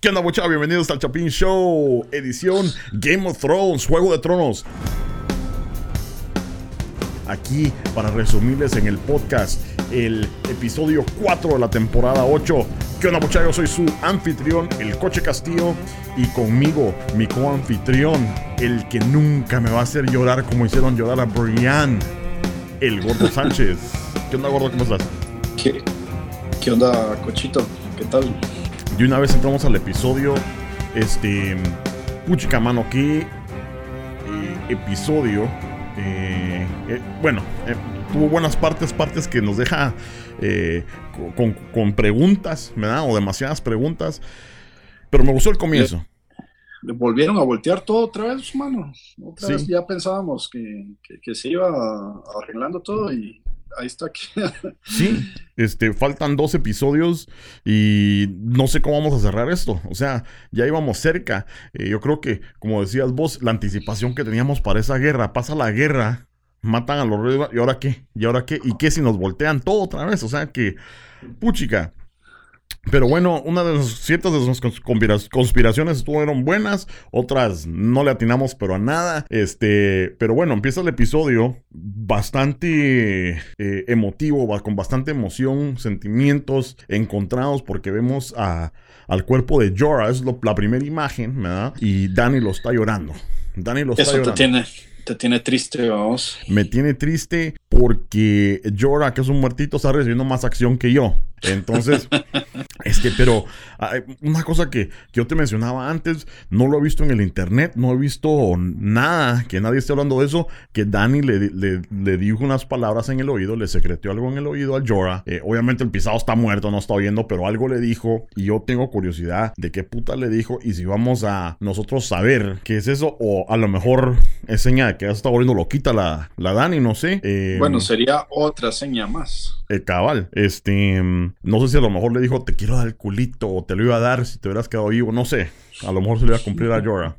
¿Qué onda, muchachos? Bienvenidos al Chapin Show, edición Game of Thrones, Juego de Tronos. Aquí para resumirles en el podcast el episodio 4 de la temporada 8. ¿Qué onda, muchachos? Soy su anfitrión, el Coche Castillo, y conmigo, mi co-anfitrión, el que nunca me va a hacer llorar como hicieron llorar a Brian, el Gordo Sánchez. ¿Qué onda, Gordo? ¿Cómo estás? ¿Qué, qué onda, Cochito? ¿Qué tal? De una vez entramos al episodio. Este. Puchica, mano, qué eh, episodio. eh, eh, bueno, eh, tuvo buenas partes, partes que nos deja con, con preguntas, ¿verdad? O demasiadas preguntas. Pero me gustó el comienzo. Le volvieron a voltear todo otra vez, mano. Otra Sí. vez ya pensábamos que, que- que se iba arreglando todo y ahí está. Que... Sí, este, faltan dos episodios y no sé cómo vamos a cerrar esto. O sea, ya íbamos cerca. Eh, yo creo que, como decías vos, la anticipación que teníamos para esa guerra, pasa la guerra, matan a los reyes, ¿y ahora qué? ¿Y ahora qué? ¿Y qué si nos voltean todo otra vez? O sea que, puchica. Pero bueno, una de las ciertas de conspira- conspiraciones estuvieron buenas, otras no le atinamos pero a nada. Este, pero bueno, empieza el episodio bastante eh, emotivo, con bastante emoción, sentimientos encontrados porque vemos a, al cuerpo de Jorah, es lo- la primera imagen, ¿verdad? Y Dani lo está llorando. Dani lo está Eso te llorando. tiene, te tiene triste, vamos. Me tiene triste porque Jorah, que es un muertito, está recibiendo más acción que yo. Entonces, este, pero ah, una cosa que, que yo te mencionaba antes, no lo he visto en el internet, no he visto nada, que nadie esté hablando de eso, que Dani le, le- le dijo unas palabras en el oído, le secretó algo en el oído a Jorah. Eh, obviamente el pisado está muerto, no está oyendo, pero algo le dijo y yo tengo curiosidad de qué puta le dijo y si vamos a nosotros saber qué es eso o a lo mejor es seña de que ya se está volviendo loquita la, la Dani, no sé. Eh, Bueno, sería otra seña más. el cabal, este, mm, no sé si a lo mejor le dijo te quiero dar el culito o te lo iba a dar si te hubieras quedado vivo, no sé. A lo mejor se le iba a cumplir a Jorah.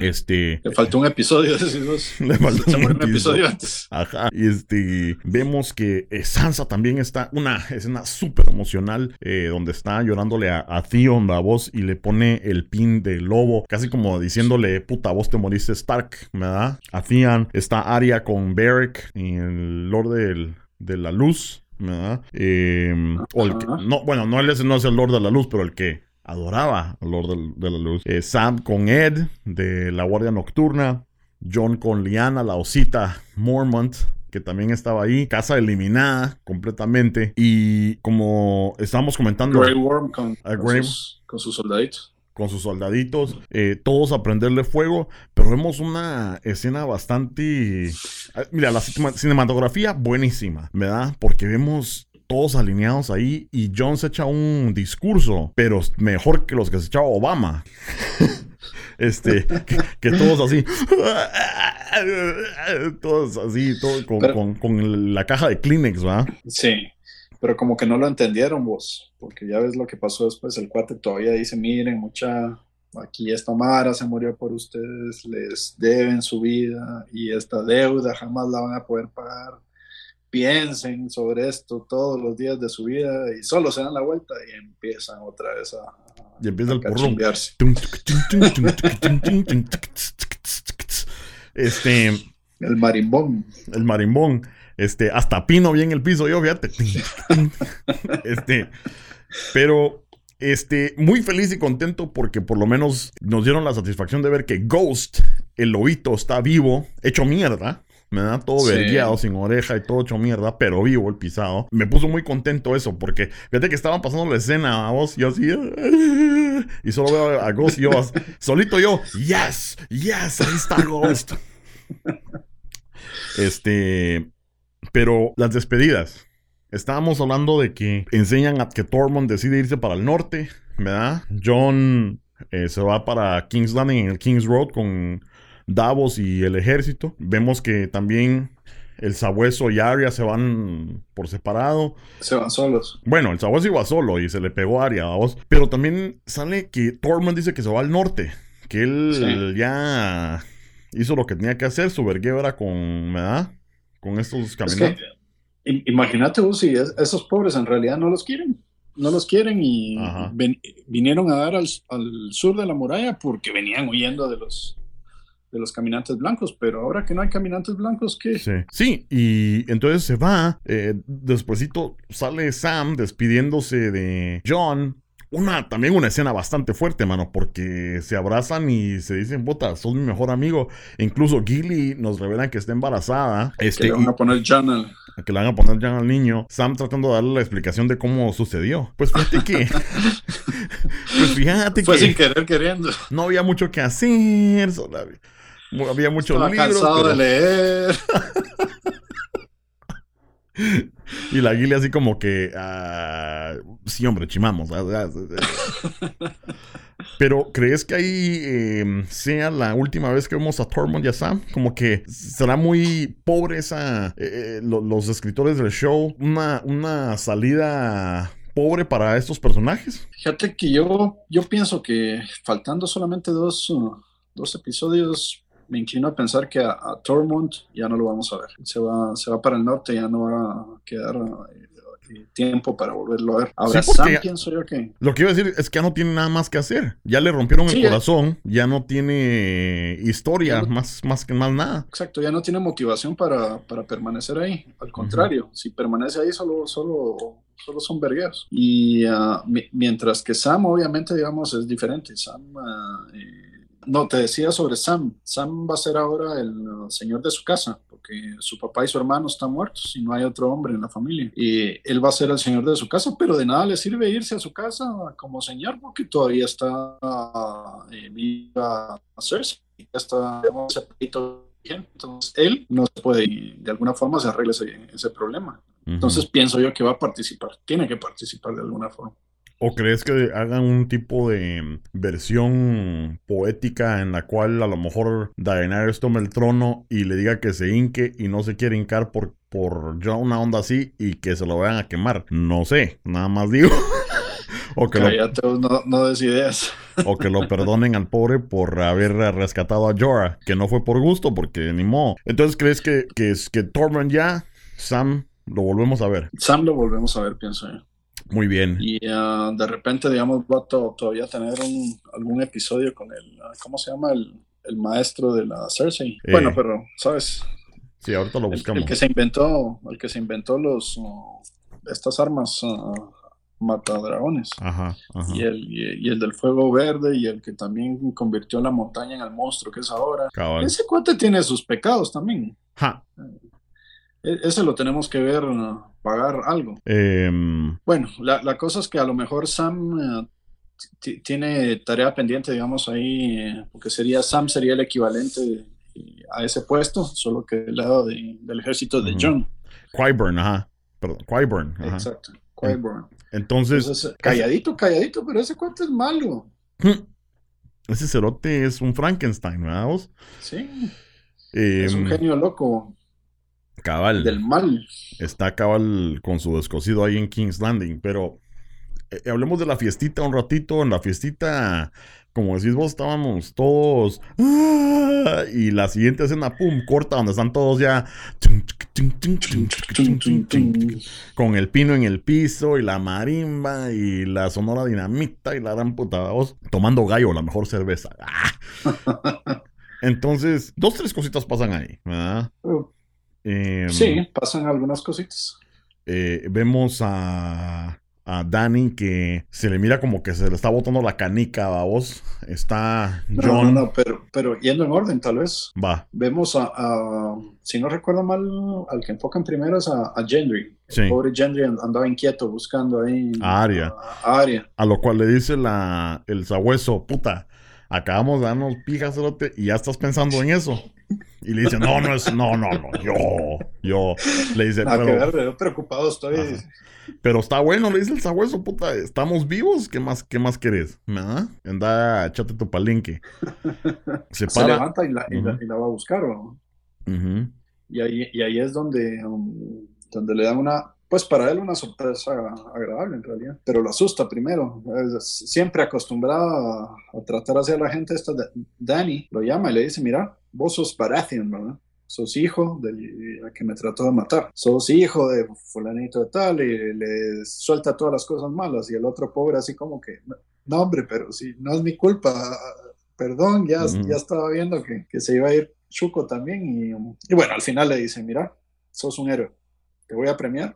Este, Le faltó un episodio, decís vos. Le faltó un episodio. episodio antes. Ajá. Y este, vemos que eh, Sansa también está, una escena súper emocional, eh, donde está llorándole a, a Theon, la voz, y le pone el pin de lobo, casi como diciéndole, puta, vos te moriste Stark, ¿verdad? A Theon está Arya con Beric, y el Lord del- de la Luz, ¿verdad? Eh, o el que- no, bueno, no, él es- no es el Lord de la Luz, pero el que adoraba al Lord de la Luz. Eh, Sam con Ed, de la Guardia Nocturna. John con Liana, la osita Mormont, que también estaba ahí. Casa eliminada completamente. Y como estábamos comentando Grey Worm con, A con sus, con sus soldaditos. con sus soldaditos, eh, todos a prenderle fuego, pero vemos una escena bastante... ah, Mira, la cinema- cinematografía buenísima, ¿verdad? Porque vemos todos alineados ahí y John se echa un discurso, pero mejor que los que se echaba Obama. Este, que, que todos así, todos así, todos con, Pero- con- con la caja de Kleenex, ¿verdad? Sí, pero como que no lo entendieron vos, porque ya ves lo que pasó después, el cuate todavía dice, miren, mucha, aquí esta Mara se murió por ustedes, les deben su vida y esta deuda jamás la van a poder pagar. Piensen sobre esto todos los días de su vida y solo se dan la vuelta y empiezan otra vez a, Y empieza el porrón. Este, El marimbón. el marimbón, este, hasta pino bien el piso, yo, fíjate. Este, pero, este, muy feliz y contento porque por lo menos nos dieron la satisfacción de ver que Ghost, el lobito, está vivo, hecho mierda. Me da todo Sí. vergueado, sin oreja y todo hecho mierda, pero vivo el pisado. Me puso muy contento eso, porque fíjate que estaban pasando la escena a vos, yo así, y solo veo a Ghost y yo, solito yo, yes, yes, ahí está Ghost. Este, pero las despedidas. Estábamos hablando de que enseñan a que Tormund decide irse para el norte, ¿verdad? John eh, se va para King's Landing en el King's Road con Davos y el ejército. Vemos que también el sabueso y Arya se van por separado. Se van solos. Bueno, el sabueso iba solo y se le pegó a Arya, ¿vamos? Pero también sale que Tormund dice que se va al norte. Que él Sí. ya hizo lo que tenía que hacer. Su vergueo era con, ¿verdad? Con estos Es caminantes. que, imagínate vos si es- esos pobres en realidad no los quieren. no los quieren y vinieron a dar al, sur de la muralla porque venían huyendo de los de los caminantes blancos, pero ahora que no hay caminantes blancos, ¿qué? Sí, sí y entonces se va, eh, despuesito sale Sam despidiéndose de John, una, también una escena bastante fuerte, mano, porque se abrazan y se dicen, bota, sos mi mejor amigo. incluso Gilly nos revelan que está embarazada. Este, que le van a poner Jan al... Que le van a poner Jan al niño. Sam tratando de darle la explicación de cómo sucedió. Pues fíjate que... pues fíjate Fue sin querer queriendo. No había mucho que hacer. había muchos Estaba cansado de leer. y la guilia así como que, ah, sí, hombre, chimamos. Pero, ¿crees que ahí em, sea la última vez que vemos a Tormund y a Sam? Como que será muy pobre esa, eh, eh, los escritores del show, una, una salida pobre para estos personajes. Fíjate que yo, yo pienso que faltando solamente dos, dos episodios me inclino a pensar que a, Tormund ya no lo vamos a ver. Se va, se va para el norte, ya no va a quedar eh, tiempo para volverlo a ver. Ahora, Sam, pienso yo que... Lo que iba a decir es que ya no tiene nada más que hacer. Ya le rompieron el corazón, ya no tiene historia, más, más que más nada. Exacto, ya no tiene motivación para, para permanecer ahí. Al contrario, si permanece ahí solo, solo, solo son vergueros. Y ah, mientras que Sam, obviamente, digamos, es diferente. Sam... Ah, eh, no, te decía sobre Sam. Sam va a ser ahora el uh, señor de su casa, porque su papá y su hermano están muertos y no hay otro hombre en la familia. Y él va a ser el señor de su casa, pero de nada le sirve irse a su casa como señor, porque todavía está eh, viva Cersei. Está entonces él no se puede, de alguna forma se arregla ese, problema. Entonces pienso yo que va a participar, tiene que participar de alguna forma. ¿O crees que hagan un tipo de versión poética en la cual a lo mejor Daenerys tome el trono y le diga que se hinque y no se quiere hincar por, por ya una onda así y que se lo vayan a quemar? No sé, nada más digo. o que lo, no, no des ideas. o que lo perdonen al pobre por haber rescatado a Jorah, que no fue por gusto, porque ni modo. Entonces, ¿crees que, que, que Tormund ya, Sam, lo volvemos a ver? Sam lo volvemos a ver, pienso yo. Muy bien. Y ah, de repente, digamos, va a todavía tener algún episodio con el, ah, ¿cómo se llama? El, maestro de la Cersei. Eh. Bueno, pero, ¿sabes? Sí, ahorita lo buscamos. El, que se inventó, el que se inventó los, uh, estas armas uh, matadragones. Ajá, ajá. Y, el, y, el del fuego verde y el que también convirtió la montaña en el monstruo que es ahora. Ese cuate tiene sus pecados también. Ja. E, ese lo tenemos que ver, pagar algo. Em, bueno, la, cosa es que a lo mejor Sam eh, tiene tarea pendiente, digamos, ahí, eh, porque sería Sam sería el equivalente a ese puesto, solo que del lado del ejército de John. Qyburn, ajá. Perdón, Qyburn. Exacto, Qyburn. Entonces, calladito, calladito, pero ese cuento es malo. Ese cerote es un Frankenstein, ¿verdad? Sí. es un em, genio loco. Cabal. Del mal. Está cabal con su descosido ahí en King's Landing. Pero eh, hablemos de la fiestita un ratito. En la fiestita, como decís vos, estábamos todos. ¡ah! Y la siguiente escena, pum, corta, donde están todos ya. Con el pino en el piso y la marimba y la sonora dinamita y la gran puta voz. Tomando gallo, la mejor cerveza. Entonces, dos, tres cositas pasan ahí. ¿verdad? Em, sí, pasan algunas cositas. Eh, vemos a, a Danny que se le mira como que se le está botando la canica a vos. Está John. No, no, pero, pero yendo en orden, tal vez. Va. Vemos a, si no recuerdo mal, al que enfocan primero es a, a Gendry. El pobre Gendry andaba inquieto buscando ahí a Aria. A, Aria. A lo cual le dice la, el sabueso, puta, acabamos de darnos pijas y ya estás pensando en eso. Y le dice, no, no es, no, no, no, yo, yo. Le dice, a pero. preocupado estoy. Pero está bueno, le dice el sabueso, puta, estamos vivos, ¿qué más, qué más querés? ¿Ah? Anda, échate tu palenque. Se, Se levanta y la, y, la, va a buscar, ¿o? y, ahí, y ahí es donde, um, donde le dan una, pues para él una sorpresa agradable en realidad, pero lo asusta primero. siempre acostumbrado a, tratar hacia la gente, esta Danny lo llama y le dice, mira, vos sos Baratheon, ¿verdad? sos hijo del que me trató de matar, sos hijo de fulanito de tal y le suelta todas las cosas malas y el otro pobre así como que, no hombre, pero si no es mi culpa, perdón, ya, ya estaba viendo que, que, se iba a ir Chuco también y, y bueno, al final le dice, mira, sos un héroe, te voy a premiar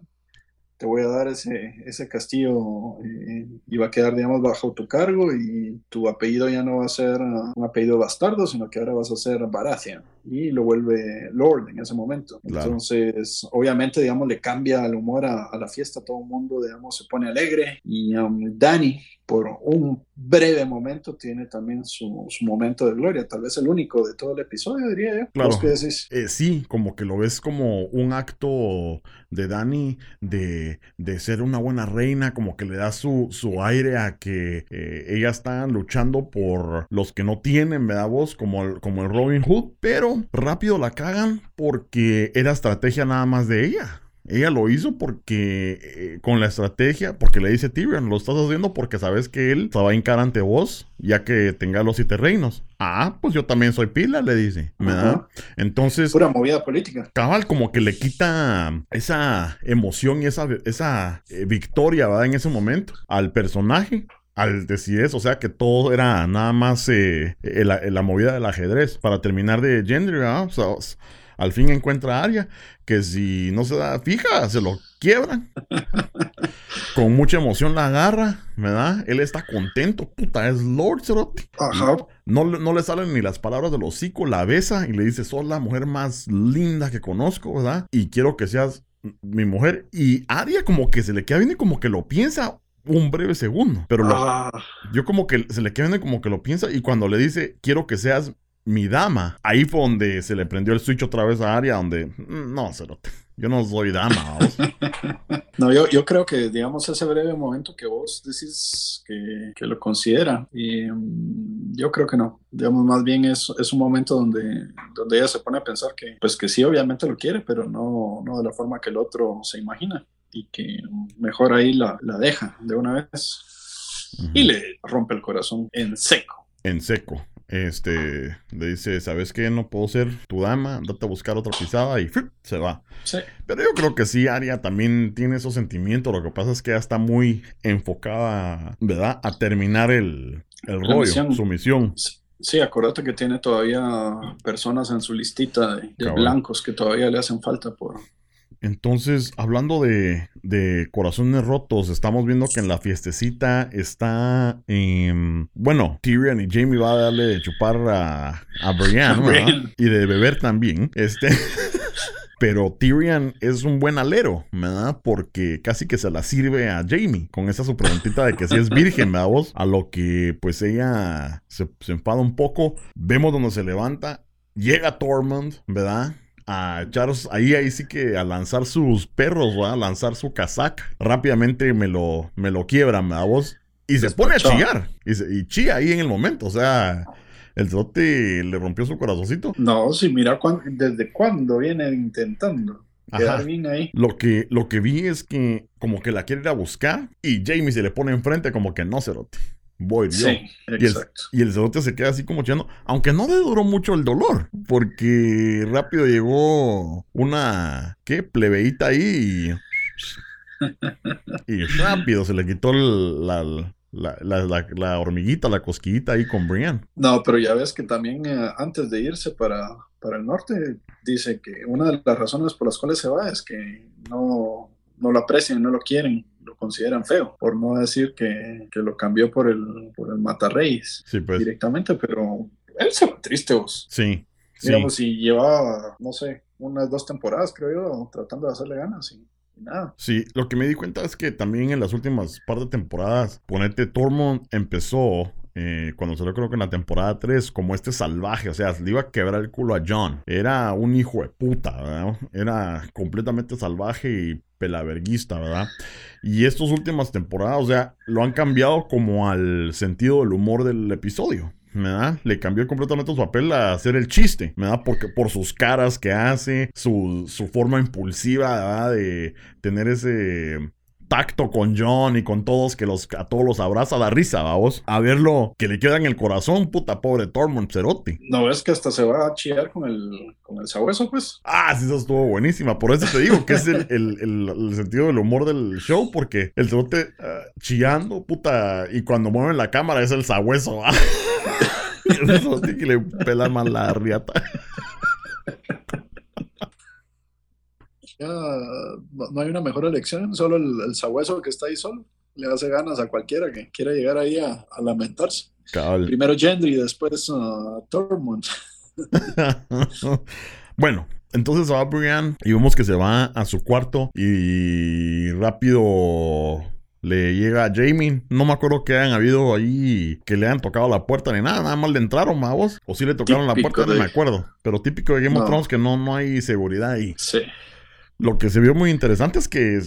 te voy a dar ese, ese castillo eh, y va a quedar, digamos, bajo tu cargo y tu apellido ya no va a ser uh, un apellido bastardo, sino que ahora vas a ser Baratheon y lo vuelve Lord en ese momento. Entonces, obviamente, digamos, le cambia el humor a, la fiesta, todo el mundo, digamos, se pone alegre y um, Danny, por un breve momento, tiene también su, su, momento de gloria, tal vez el único de todo el episodio, diría yo. Claro. Eh, sí, como que lo ves como un acto de Dani de, de, ser una buena reina, como que le da su, su aire a que eh, ella está luchando por los que no tienen, ¿verdad vos? Como el, como el Robin Hood, pero rápido la cagan porque era estrategia nada más de ella. Ella lo hizo porque, eh, con la estrategia, porque le dice Tyrion, lo estás haciendo porque sabes que él se va a encarar ante vos, ya que tenga los siete reinos. Ah, pues yo también soy pila, le dice. ¿verdad? Entonces. Pura movida política. Cabal, como que le quita esa emoción y esa, esa eh, victoria, ¿verdad? En ese momento al personaje al decir eso, o sea que todo era nada más eh, la, movida del ajedrez. Para terminar de Gendry, ¿verdad? O sea, al fin encuentra a Arya, que si no se da fija, se lo quiebran. Con mucha emoción la agarra, ¿verdad? Él está contento, puta, es Lord Cerote. Ajá. No, no, le salen ni las palabras del hocico, la besa y le dice, sos la mujer más linda que conozco, ¿verdad? Y quiero que seas mi mujer. Y Arya como que se le queda bien y como que lo piensa un breve segundo. Pero ah. yo como que se le queda como que lo piensa y cuando le dice, quiero que seas mi dama. Ahí fue donde se le prendió el switch otra vez a Aria, donde mm, no, cerote. Yo no soy dama. no, yo, yo creo que, digamos, ese breve momento que vos decís que, que lo considera, y mm, yo creo que no. Digamos, más bien es, es un momento donde, donde ella se pone a pensar que, pues que sí, obviamente lo quiere, pero no, no de la forma que el otro se imagina. Y que mejor ahí la, la deja de una vez y le rompe el corazón en seco. En seco este, le dice, ¿sabes qué? No puedo ser tu dama, date a buscar otra pisada y se va. Sí. Pero yo creo que sí, Aria también tiene esos sentimientos, lo que pasa es que ya está muy enfocada, ¿verdad? A terminar el, el rollo, su misión. Sí. acuérdate que tiene todavía personas en su listita de, de blancos que todavía le hacen falta por, entonces, hablando de, corazones rotos, estamos viendo que en la fiestecita está. bueno, Tyrion y Jamie va a darle de chupar a, a Brienne, Y de beber también. Este. Pero Tyrion es un buen alero, ¿verdad? Porque casi que se la sirve a Jamie con esa su preguntita de que si es virgen, ¿verdad vos? A lo que pues ella se, se enfada un poco. Vemos donde se levanta. Llega Tormund, ¿verdad? A echaros ahí, ahí sí que a lanzar sus perros, a lanzar su casaca. Rápidamente me lo, me lo quiebran, a vos? Y se pone a chillar. Y, chilla ahí en el momento. O sea, el trote le rompió su corazoncito. No, sí, mira desde cuándo viene intentando. Quedar bien ahí. Lo que, lo que vi es que como que la quiere ir a buscar y Jamie se le pone enfrente como que no, cerote voy yo. Sí, y el, y el cerote se queda así como chillando, aunque no le duró mucho el dolor, porque rápido llegó una, ¿qué? Plebeíta ahí y, rápido se le quitó la, la, hormiguita, la cosquillita ahí con Brian. No, pero ya ves que también eh, antes de irse para, para el norte, dice que una de las razones por las cuales se va es que no, no lo aprecian, no lo quieren consideran feo, por no decir que, que lo cambió por el, por el Matarreyes pues. directamente, pero él se va triste vos. Sí. Digamos, si llevaba, no sé, unas dos temporadas, creo yo, tratando de hacerle ganas y, nada. Sí, lo que me di cuenta es que también en las últimas par de temporadas, ponete Tormund empezó eh, cuando salió creo que en la temporada 3, como este salvaje, o sea, le iba a quebrar el culo a John. Era un hijo de puta, ¿verdad? Era completamente salvaje y pelaverguista, ¿verdad? Y estas últimas temporadas, o sea, lo han cambiado como al sentido del humor del episodio. ¿verdad? Le cambió completamente su papel a hacer el chiste, ¿verdad? Porque por sus caras que hace, su, su forma impulsiva, ¿verdad? De tener ese tacto con John y con todos, que los, a todos los abraza la risa, vamos. A verlo que le queda en el corazón, puta pobre Tormund Cerotti. No ves que hasta se va a chillar con el, con el sabueso, pues. Ah, sí, eso estuvo buenísima. Por eso te digo que es el, el, el, sentido del humor del show, porque el Cerote uh, chillando, puta, y cuando mueven la cámara es el sabueso, eso tiene que le pela más la riata. no, hay una mejor elección, solo el, sabueso que está ahí solo. Le hace ganas a cualquiera que quiera llegar ahí a, lamentarse. Primero Gendry, después uh, Tormund. bueno, entonces va Brian y vemos que se va a su cuarto y rápido le llega a Jamie. No me acuerdo que hayan habido ahí que le hayan tocado la puerta ni nada. Nada más le entraron, vos. O si le tocaron la puerta, no me acuerdo. Pero típico de Game of Thrones que no, no hay seguridad ahí. Sí. Lo que se vio muy interesante es que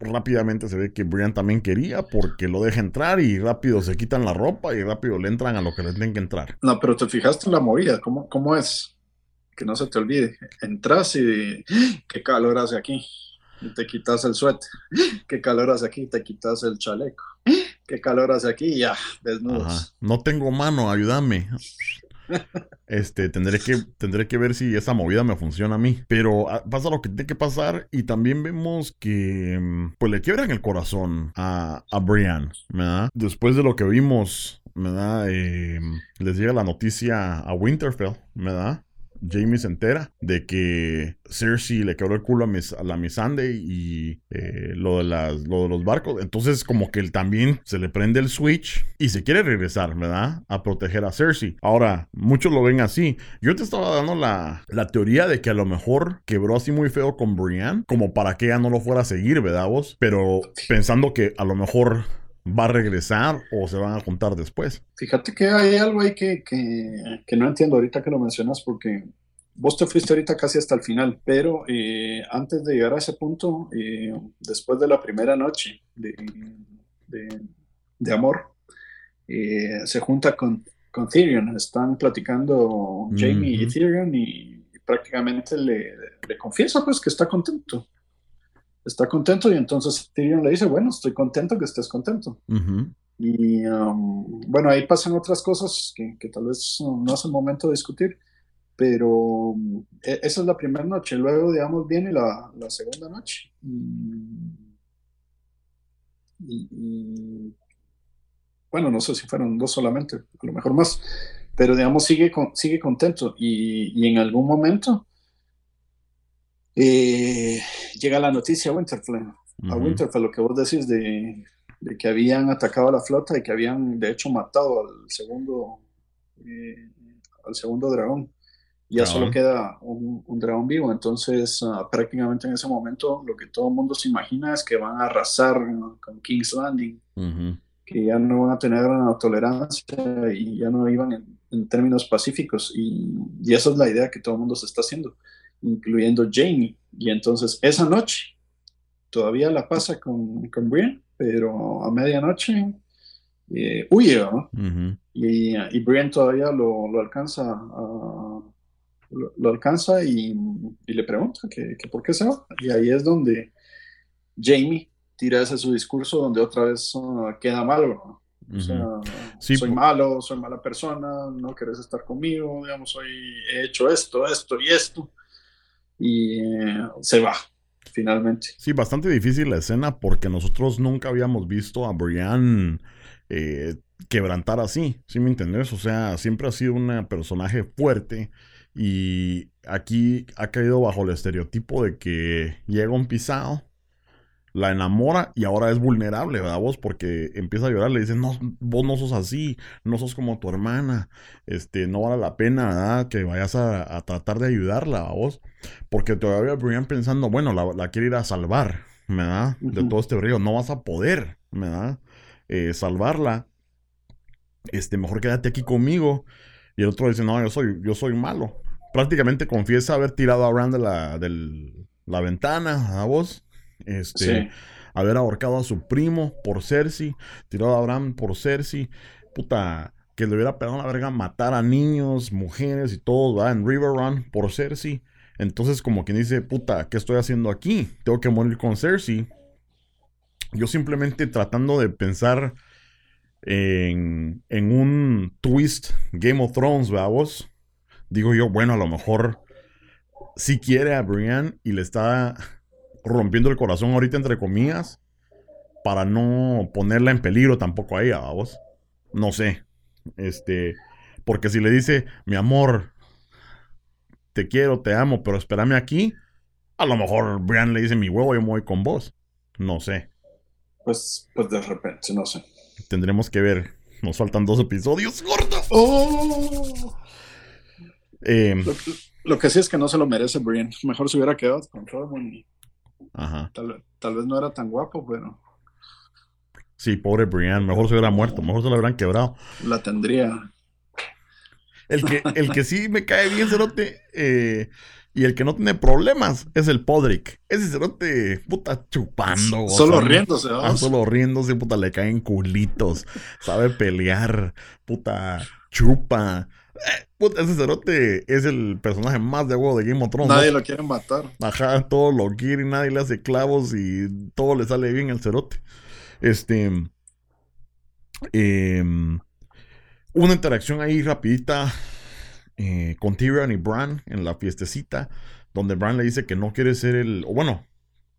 rápidamente se ve que Brian también quería porque lo deja entrar y rápido se quitan la ropa y rápido le entran a lo que le tienen que entrar. No, pero te fijaste en la movida, ¿cómo, cómo es? Que no se te olvide. Entras y qué calor hace aquí. Y te quitas el suéter. Qué calor hace aquí, te quitas el chaleco. Qué calor hace aquí ya, desnudos. No tengo mano, ayúdame. Este, tendré que, tendré que ver si esa movida me funciona a mí. Pero ah, pasa lo que tiene que pasar y también vemos que mm, pues le quiebran el corazón a, a Brian, ¿verdad? Después de lo que vimos, ¿verdad? Eh, les llega la noticia a Winterfell, ¿verdad? Jamie se entera de que Cersei le quebró el culo a, la Missandei y eh, lo, de las, lo de los barcos. Entonces, como que él también se le prende el switch y se quiere regresar, ¿verdad? A proteger a Cersei. Ahora, muchos lo ven así. Yo te estaba dando la, la teoría de que a lo mejor quebró así muy feo con Brienne, como para que ella no lo fuera a seguir, ¿verdad vos? Pero pensando que a lo mejor va a regresar o se van a juntar después. Fíjate que hay algo ahí que, que, no entiendo ahorita que lo mencionas porque vos te fuiste ahorita casi hasta el final, pero eh, antes de llegar a ese punto, eh, después de la primera noche de, de, amor, eh, se junta con, con Tyrion, están platicando Jamie y Tyrion y, prácticamente le, le confiesa pues que está contento está contento y entonces Tyrion le dice, bueno, estoy contento que estés contento. Y um, bueno, ahí pasan otras cosas que, tal vez no es el momento de discutir, pero um, e, esa es la primera noche. Luego, digamos, viene la, segunda noche. Y, bueno, no sé si fueron dos solamente, a lo mejor más, pero digamos, sigue, sigue contento y, y en algún momento eh, llega la noticia a Winterfell, a Winterfell, lo que vos decís de, que habían atacado a la flota y que habían de hecho matado al segundo, eh, al segundo dragón. Ya solo queda un, dragón vivo, entonces ah, prácticamente en ese momento lo que todo el mundo se imagina es que van a arrasar con King's Landing, que ya no van a tener una tolerancia y ya no iban en, términos pacíficos. Y, y, esa es la idea que todo el mundo se está haciendo incluyendo Jamie. Y entonces esa noche todavía la pasa con, con Brian, pero a medianoche eh, huye, y, y, Brian todavía lo, lo alcanza lo, alcanza y, le pregunta que, por qué se va. Y ahí es donde Jamie tira ese su discurso donde otra vez uh, queda malo. O sea, soy malo, soy mala persona, no quieres estar conmigo, digamos, soy, he hecho esto, esto y esto y eh, se va finalmente. Sí, bastante difícil la escena porque nosotros nunca habíamos visto a Brian eh, quebrantar así, ¿sí me entendés? O sea, siempre ha sido un personaje fuerte y aquí ha caído bajo el estereotipo de que llega un pisado la enamora y ahora es vulnerable, ¿verdad? Vos, porque empieza a llorar, le dicen, no, vos no sos así, no sos como tu hermana, este, no vale la pena, ¿verdad? Que vayas a, tratar de ayudarla, a vos, porque todavía venían pensando, bueno, la, quiere ir a salvar, ¿verdad? De todo este río, no vas a poder, ¿verdad? Eh, salvarla, este, mejor quédate aquí conmigo. Y el otro dice, no, yo soy, yo soy malo. Prácticamente confiesa haber tirado a Rand de la, de la ventana, a vos este, haber ahorcado a su primo por Cersei, tirado a Abraham por Cersei, puta, que le hubiera pegado la verga matar a niños, mujeres y todo, ¿verdad? En River Run por Cersei. Entonces, como quien dice, puta, ¿qué estoy haciendo aquí? Tengo que morir con Cersei. yo simplemente tratando de pensar en, en un twist Game of Thrones, vamos, digo yo, bueno, a lo mejor si quiere a Brian y le está rompiendo el corazón ahorita entre comillas para no ponerla en peligro tampoco a ella, vamos. No sé. Este, porque si le dice, mi amor, te quiero, te amo, pero espérame aquí, a lo mejor Brian le dice, mi huevo, yo me voy con vos. No sé. Pues, pues de repente, no sé. Tendremos que ver. Nos faltan dos episodios gordos. ¡Oh! Eh, lo, que sí es que no se lo merece Brian. Mejor se hubiera quedado con Rodman. Ajá. Tal, vez no era tan guapo, pero. Sí, pobre Brian. Mejor se hubiera muerto. Mejor se lo hubieran quebrado. La tendría. El que, el que sí me cae bien, Cerote, eh, y el que no tiene problemas es el Podrick. Ese cerote, puta, chupando. Solo riéndose, ah, Solo riéndose, puta, le caen culitos. Sabe pelear, puta, chupa. Eh, puta, ese cerote es el personaje más de huevo de Game of Thrones. Nadie lo quiere matar. Ajá, todo lo quiere, nadie le hace clavos y todo le sale bien al cerote. Este. Em, una interacción ahí rapidita eh, con Tyrion y Bran en la fiestecita, donde Bran le dice que no quiere ser el, o bueno,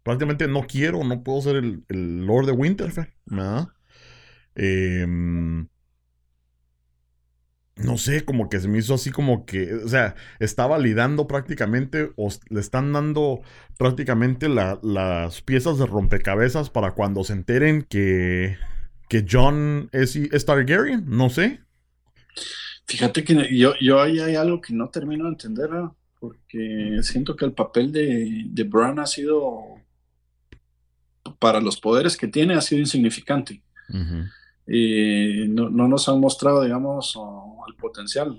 prácticamente no quiero, no puedo ser el, Lord de Winterfell, em, no sé, como que se me hizo así como que, o sea, está validando prácticamente, o le están dando prácticamente las piezas de rompecabezas para cuando se enteren que, que John es, es Targaryen, no sé. Fíjate que yo, yo ahí hay algo que no termino de entender, porque siento que el papel de, de Bran ha sido, para los poderes que tiene, ha sido insignificante. y no, nos han mostrado, digamos, el potencial.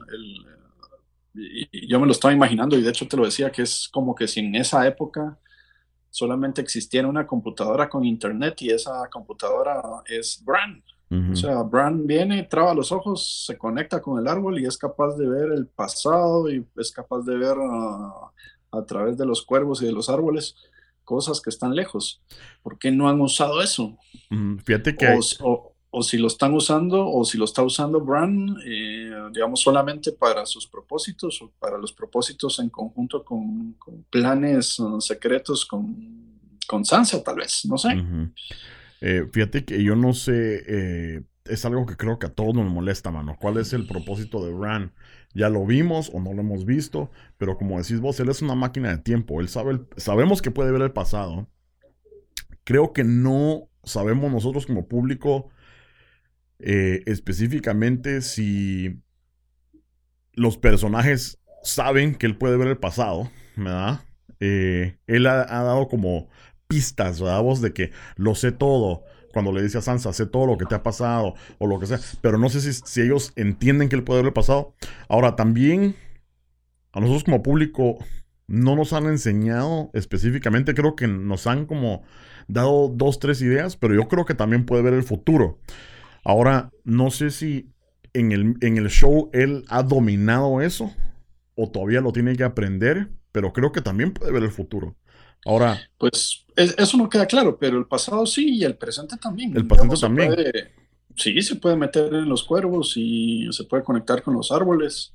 y yo me lo estaba imaginando y de hecho te lo decía, que es como que si en esa época solamente existiera una computadora con internet y esa computadora es Bran. O sea, Bran viene, traba los ojos, se conecta con el árbol y es capaz de ver el pasado y es capaz de ver ah, a través de los cuervos y de los árboles cosas que están lejos. ¿Por qué no han usado eso? fíjate que... O, si lo están usando, o si lo está usando Bran, eh, digamos, solamente para sus propósitos o para los propósitos en conjunto con, planes ah, secretos con, con Sansa, tal vez, no sé. Eh, fíjate que yo no sé, eh, es algo que creo que a todos nos molesta, mano. ¿Cuál es el propósito de Ran? Ya lo vimos o no lo hemos visto, pero como decís vos, él es una máquina de tiempo. Él sabe, sabemos que puede ver el pasado. Creo que no sabemos nosotros como público eh, específicamente si los personajes saben que él puede ver el pasado, ¿verdad? él ha, dado como pistas, ¿verdad? Vos de que lo sé todo. Cuando le dice a Sansa, sé todo lo que te ha pasado o lo que sea. Pero no sé si, ellos entienden que él puede haber pasado. Ahora, también a nosotros como público no nos han enseñado específicamente. Creo que nos han como dado dos, tres ideas, pero yo creo que también puede ver el futuro. Ahora, no sé si en el, en el show él ha dominado eso o todavía lo tiene que aprender, pero creo que también puede ver el futuro. Ahora. Pues eso no queda claro, pero el pasado sí y el presente también. El presente también. sí, se puede meter en los cuervos y se puede conectar con los árboles.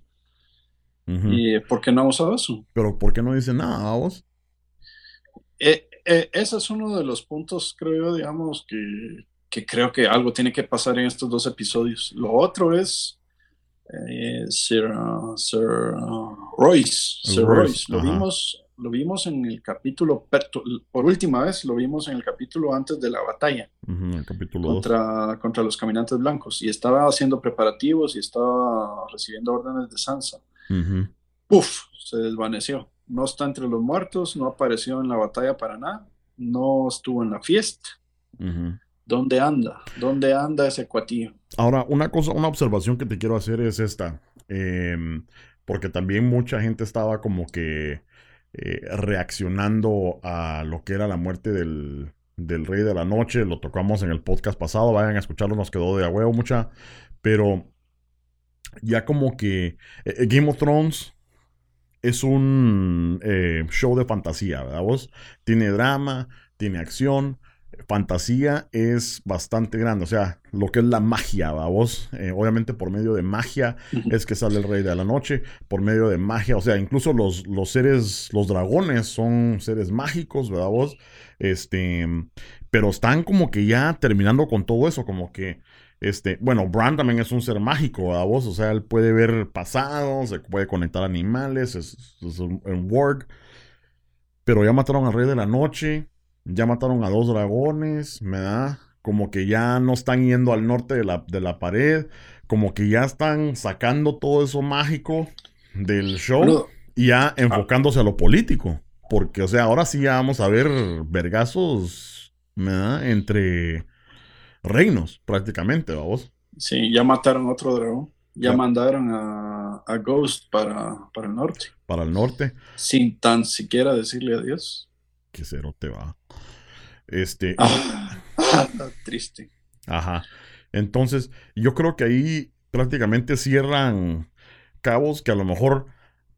¿Y por qué no ha usado eso? Pero ¿por qué no dice nada a vos? Eh, eh, ese es uno de los puntos, creo yo, digamos, que, creo que algo tiene que pasar en estos dos episodios. Lo otro es eh, Sir, uh, Royce. Sir Royce. Lo vimos lo vimos en el capítulo, por última vez, lo vimos en el capítulo antes de la batalla. contra, contra los caminantes blancos. Y estaba haciendo preparativos y estaba recibiendo órdenes de Sansa. Puf, se desvaneció. No está entre los muertos, no apareció en la batalla para nada, no estuvo en la fiesta. ¿Dónde anda? ¿Dónde anda ese cuatillo? Ahora, una cosa, una observación que te quiero hacer es esta. Em, porque también mucha gente estaba como que eh, reaccionando a lo que era la muerte del, Rey de la Noche. Lo tocamos en el podcast pasado. Vayan a escucharlo, nos quedó de a huevo mucha. Pero ya como que eh, eh, Game of Thrones es un show de fantasía, ¿verdad vos? Tiene drama, tiene acción. Fantasía es bastante grande. O sea, lo que es la magia, vos. Eh, obviamente por medio de magia es que sale el rey de la noche. Por medio de magia. O sea, incluso los, los seres, los dragones son seres mágicos, ¿verdad vos? Este, pero están como que ya terminando con todo eso, como que este, bueno, Bran también es un ser mágico, ¿verdad vos? O sea, él puede ver pasados, se puede conectar animales, es, un, un warg. Pero ya mataron al rey de la noche. Ya mataron a dos dragones, me da como que ya no están yendo al norte de la, de la pared, como que ya están sacando todo eso mágico del show y ya enfocándose a lo político. Porque, o sea, ahora sí ya vamos a ver vergazos da entre reinos, prácticamente, vamos. Sí, ya mataron otro dragón. Ya, mandaron a, a Ghost para, para el norte. Para el norte. Sin tan siquiera decirle adiós que cero te va. Este. Ah, ah, triste. Ajá. Entonces, yo creo que ahí prácticamente cierran cabos que a lo mejor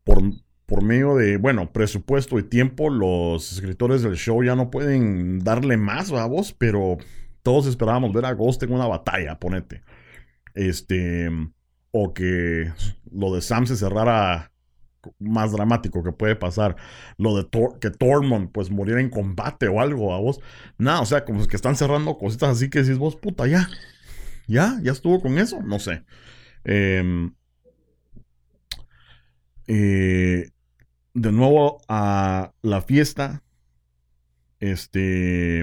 por, por medio de, bueno, presupuesto y tiempo, los escritores del show ya no pueden darle más a vos, pero todos esperábamos ver a Ghost en una batalla, ponete. Este, o que lo de Sam se cerrara más dramático que puede pasar. Lo de que Tormund pues muriera en combate o algo a vos. Nada, o sea, como que están cerrando cositas así que decís vos, puta, ya. Ya, ya estuvo con eso. No sé. Em, eh, de nuevo a la fiesta. Este.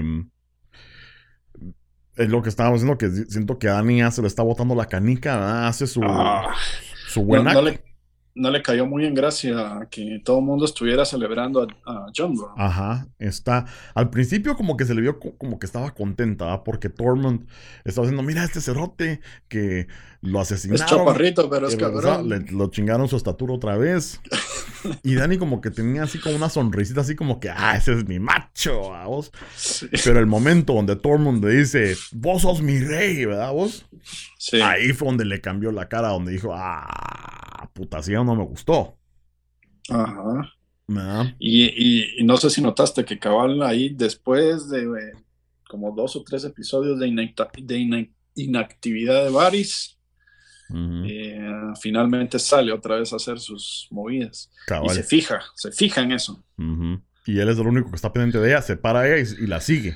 Es lo que estábamos diciendo, que siento que a Dani ya se le está botando la canica, hace su, ah. su buena no le cayó muy en gracia que todo el mundo estuviera celebrando a, John Ajá, está. Al principio como que se le vio como que estaba contenta, porque Tormund estaba diciendo, mira este cerote que lo asesinaron. Es chaparrito, pero es cabrón. Le, lo chingaron su estatura otra vez. y Dani como que tenía así como una sonrisita, así como que, ah, ese es mi macho, vos? Pero el momento donde Tormund le dice, vos sos mi rey, ¿verdad vos? Sí. Ahí fue donde le cambió la cara, donde dijo, ah putación no me gustó. Ajá. Y, no sé si notaste que cabal ahí después de eh, como dos o tres episodios de, inactividad de Varys, eh, finalmente sale otra vez a hacer sus movidas. Y se fija, se fija en eso. Y él es el único que está pendiente de ella, se para ella y, la sigue.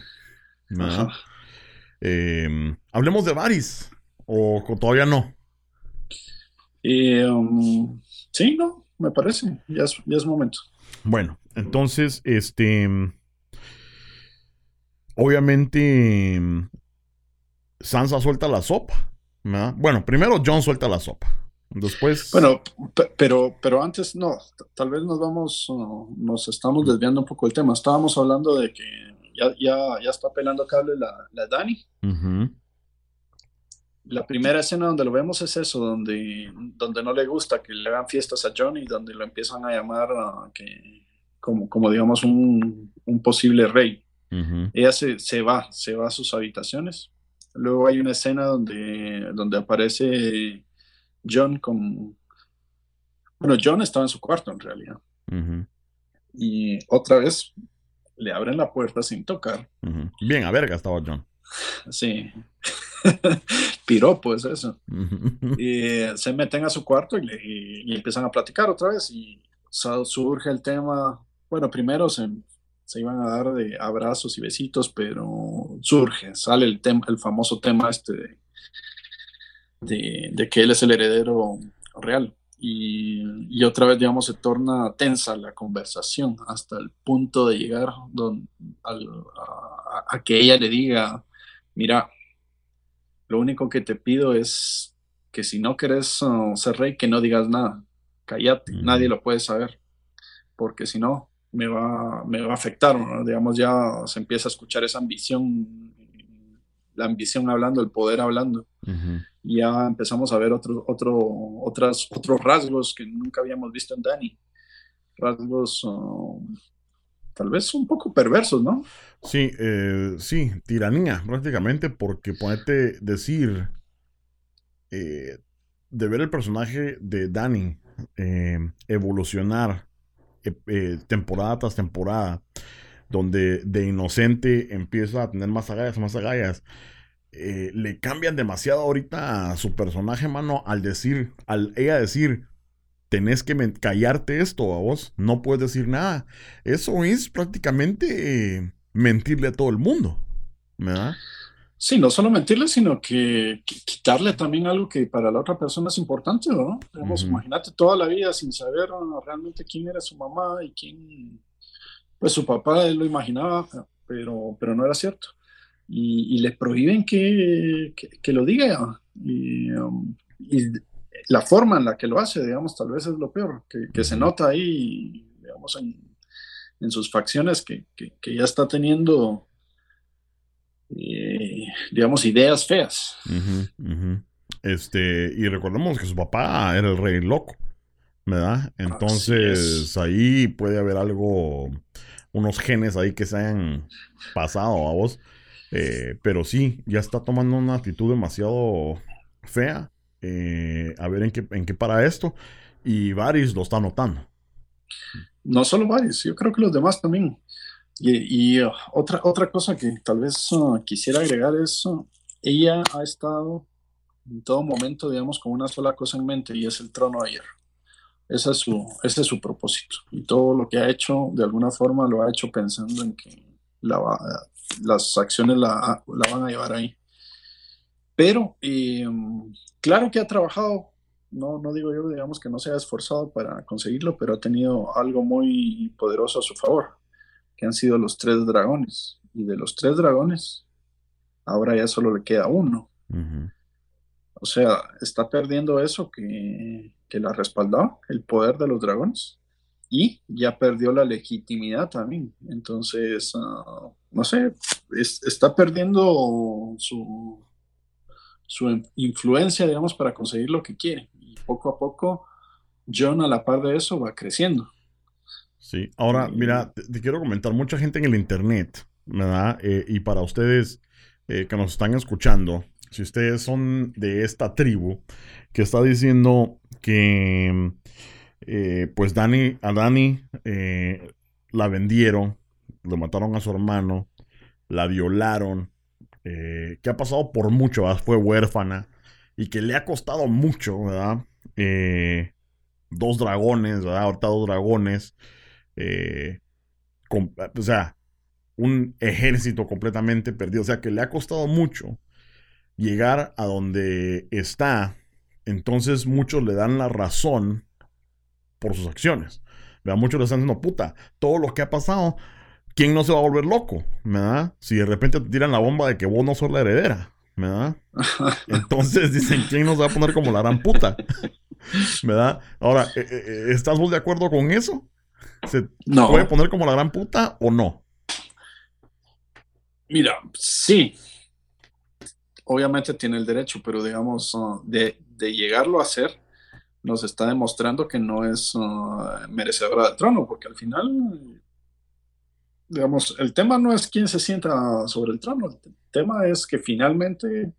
Em, hablemos de Varys, o todavía no. Um, sí, no, me parece, ya es, ya es momento. Bueno, entonces, este, obviamente, Sansa suelta la sopa. Bueno, primero John suelta la sopa. Después. Bueno, pero, pero antes no, tal vez nos vamos, nos estamos desviando un poco el tema. Estábamos hablando de que ya, ya, ya está pelando cable la, la Dani la primera escena donde lo vemos es eso, donde, donde no le gusta que le hagan fiestas a Johnny, donde lo empiezan a llamar que, como, como digamos un, posible rey. Ella se, va, se va a sus habitaciones. Luego hay una escena donde, donde aparece John con... Bueno, John estaba en su cuarto en realidad. Y otra vez le abren la puerta sin tocar. Bien, a verga estaba John. Sí. Piropo es eso. y se meten a su cuarto y, empiezan a platicar otra vez. Y surge el tema. Bueno, primero se, se, iban a dar de abrazos y besitos, pero surge, sale el, tema, el famoso tema este de, de, que él es el heredero real. Y, y, otra vez, digamos, se torna tensa la conversación hasta el punto de llegar a, que ella le diga, mira, lo único que te pido es que si no querés uh, ser rey, que no digas nada. Cállate, nadie lo puede saber. Porque si no, me va, me va a afectar. Digamos, ya se empieza a escuchar esa ambición, la ambición hablando, el poder hablando. Ya empezamos a ver otros otro, otras, otros rasgos que nunca habíamos visto en Dani. Rasgos uh, tal vez un poco perversos, ¿no? Sí, eh, sí, tiranía prácticamente, porque ponerte decir eh, de ver el personaje de Danny eh, evolucionar temporada tras temporada, donde de inocente empieza a tener más agallas, más agallas. Eh, le cambian demasiado ahorita a su personaje, mano, al decir, al ella decir, tenés que callarte esto a vos, no puedes decir nada. Eso es prácticamente mentirle a todo el mundo, ¿verdad? Sí, no solo mentirle, sino que, quitarle también algo que para la otra persona es importante, ¿no? Imagínate toda la vida sin saber realmente quién era su mamá y quién, pues su papá, él lo imaginaba, pero, pero no era cierto. Y, le prohíben que, que, lo diga. Y, um, y, la forma en la que lo hace, digamos, tal vez es lo peor, que, se nota ahí, digamos, en, en sus facciones que, ya está teniendo eh, digamos, ideas feas. Este, y recordemos que su papá era el rey loco, ¿verdad? Entonces ahí puede haber algo, unos genes ahí que se hayan pasado a vos. Eh, pero sí, ya está tomando una actitud demasiado fea. Eh, a ver en qué, en qué para esto. Y Varys lo está notando. No solo Varys, yo creo que los demás también. Y, uh, otra, otra cosa que tal vez uh, quisiera agregar es, uh, ella ha estado en todo momento, digamos, con una sola cosa en mente y es el trono de hierro. Ese es su, ese es su propósito. Y todo lo que ha hecho, de alguna forma, lo ha hecho pensando en que la las acciones la, la, van a llevar ahí. Pero, um, claro que ha trabajado, no, no digo yo, digamos, que no se ha esforzado para conseguirlo, pero ha tenido algo muy poderoso a su favor que han sido los tres dragones. Y de los tres dragones, ahora ya solo le queda uno. O sea, está perdiendo eso que, que la respaldaba, el poder de los dragones. Y ya perdió la legitimidad también. Entonces, ah, no sé, está perdiendo su, su influencia, digamos, para conseguir lo que quiere. Y poco a poco, John a la par de eso va creciendo. Sí, ahora, mira, te, quiero comentar, mucha gente en el Internet, ¿verdad? Eh, y para ustedes eh, que nos están escuchando, si ustedes son de esta tribu que está diciendo que, eh, pues, Dani, a Dani la vendieron, lo mataron a su hermano, la violaron, que ha pasado por mucho, fue huérfana y que le ha costado mucho, ¿verdad? dos dragones, ¿verdad? Ahorita dos dragones. Eh, o sea, un ejército completamente perdido. O sea, que le ha costado mucho llegar a donde está. Entonces muchos le dan la razón por sus acciones. Muchos le están diciendo, puta, todo lo que ha pasado, ¿quién no se va a volver loco? ¿Verdad? Si de repente te tiran la bomba de que vos no sos la heredera. ¿Verdad? Entonces dicen, ¿quién nos va a poner como la gran puta? ¿Verdad? Ahora, eh, eh, ¿estás vos de acuerdo con eso? ¿Se puede poner como la gran puta o no? Mira, sí. Obviamente tiene el derecho, pero digamos, uh, de, llegarlo a hacer, nos está demostrando que no es uh, merecedora del trono, porque al final, digamos, el tema no es quién se sienta sobre el trono, el tema es que finalmente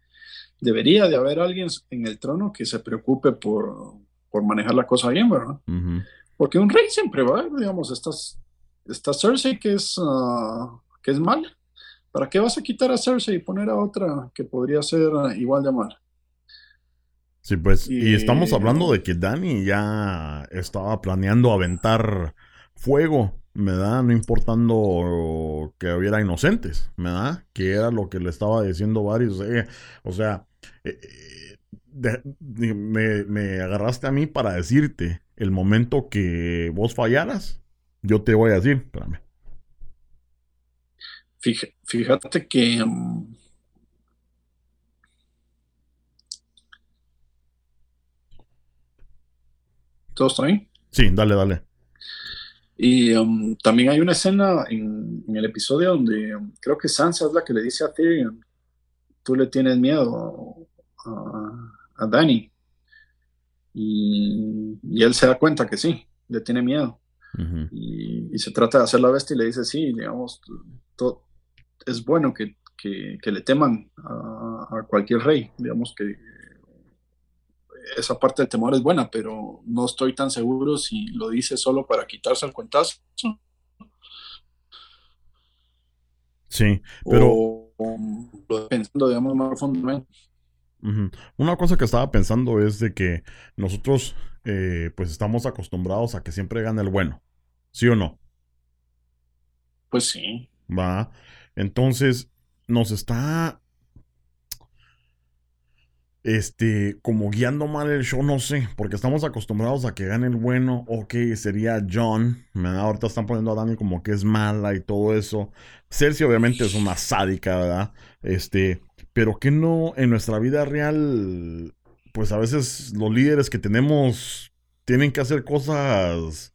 debería de haber alguien en el trono que se preocupe por, manejar la cosa bien, ¿verdad? Porque un rey siempre va digamos, estas, esta Cersei que es, uh, que es mala. ¿Para qué vas a quitar a Cersei y poner a otra que podría ser uh, igual de mala? Sí, pues, y, estamos hablando de que Dani ya estaba planeando aventar fuego, me da, no importando que hubiera inocentes, me da, que era lo que le estaba diciendo varios, eh, o sea, eh, eh, me, me agarraste a mí para decirte el momento que vos fallaras, yo te voy a decir, espérame. Fíjate que um, ¿Todo está bien? Sí, dale, dale. Y um, también hay una escena en, el episodio donde um, creo que Sansa es la que le dice a Tyrion, tú le tienes miedo a, a Dani. Y, él se da cuenta que sí, le tiene miedo. y, se trata de hacer la bestia y le dice, sí, digamos, es bueno que, le teman a, cualquier rey, digamos que esa parte del temor es buena, pero no estoy tan seguro si lo dice solo para quitarse el cuentazo Sí, pero... pensando, digamos, más profundamente. Una cosa que estaba pensando es de que nosotros eh, pues estamos acostumbrados a que siempre gane el bueno, ¿sí o no? Pues sí. Va. Entonces, nos está este, como guiando mal el show, no sé, porque estamos acostumbrados a que gane el bueno, ok, sería John, ahorita están poniendo a Dani como que es mala y todo eso. Cersei obviamente es una sádica, ¿verdad? Este, pero que no en nuestra vida real, pues a veces los líderes que tenemos tienen que hacer cosas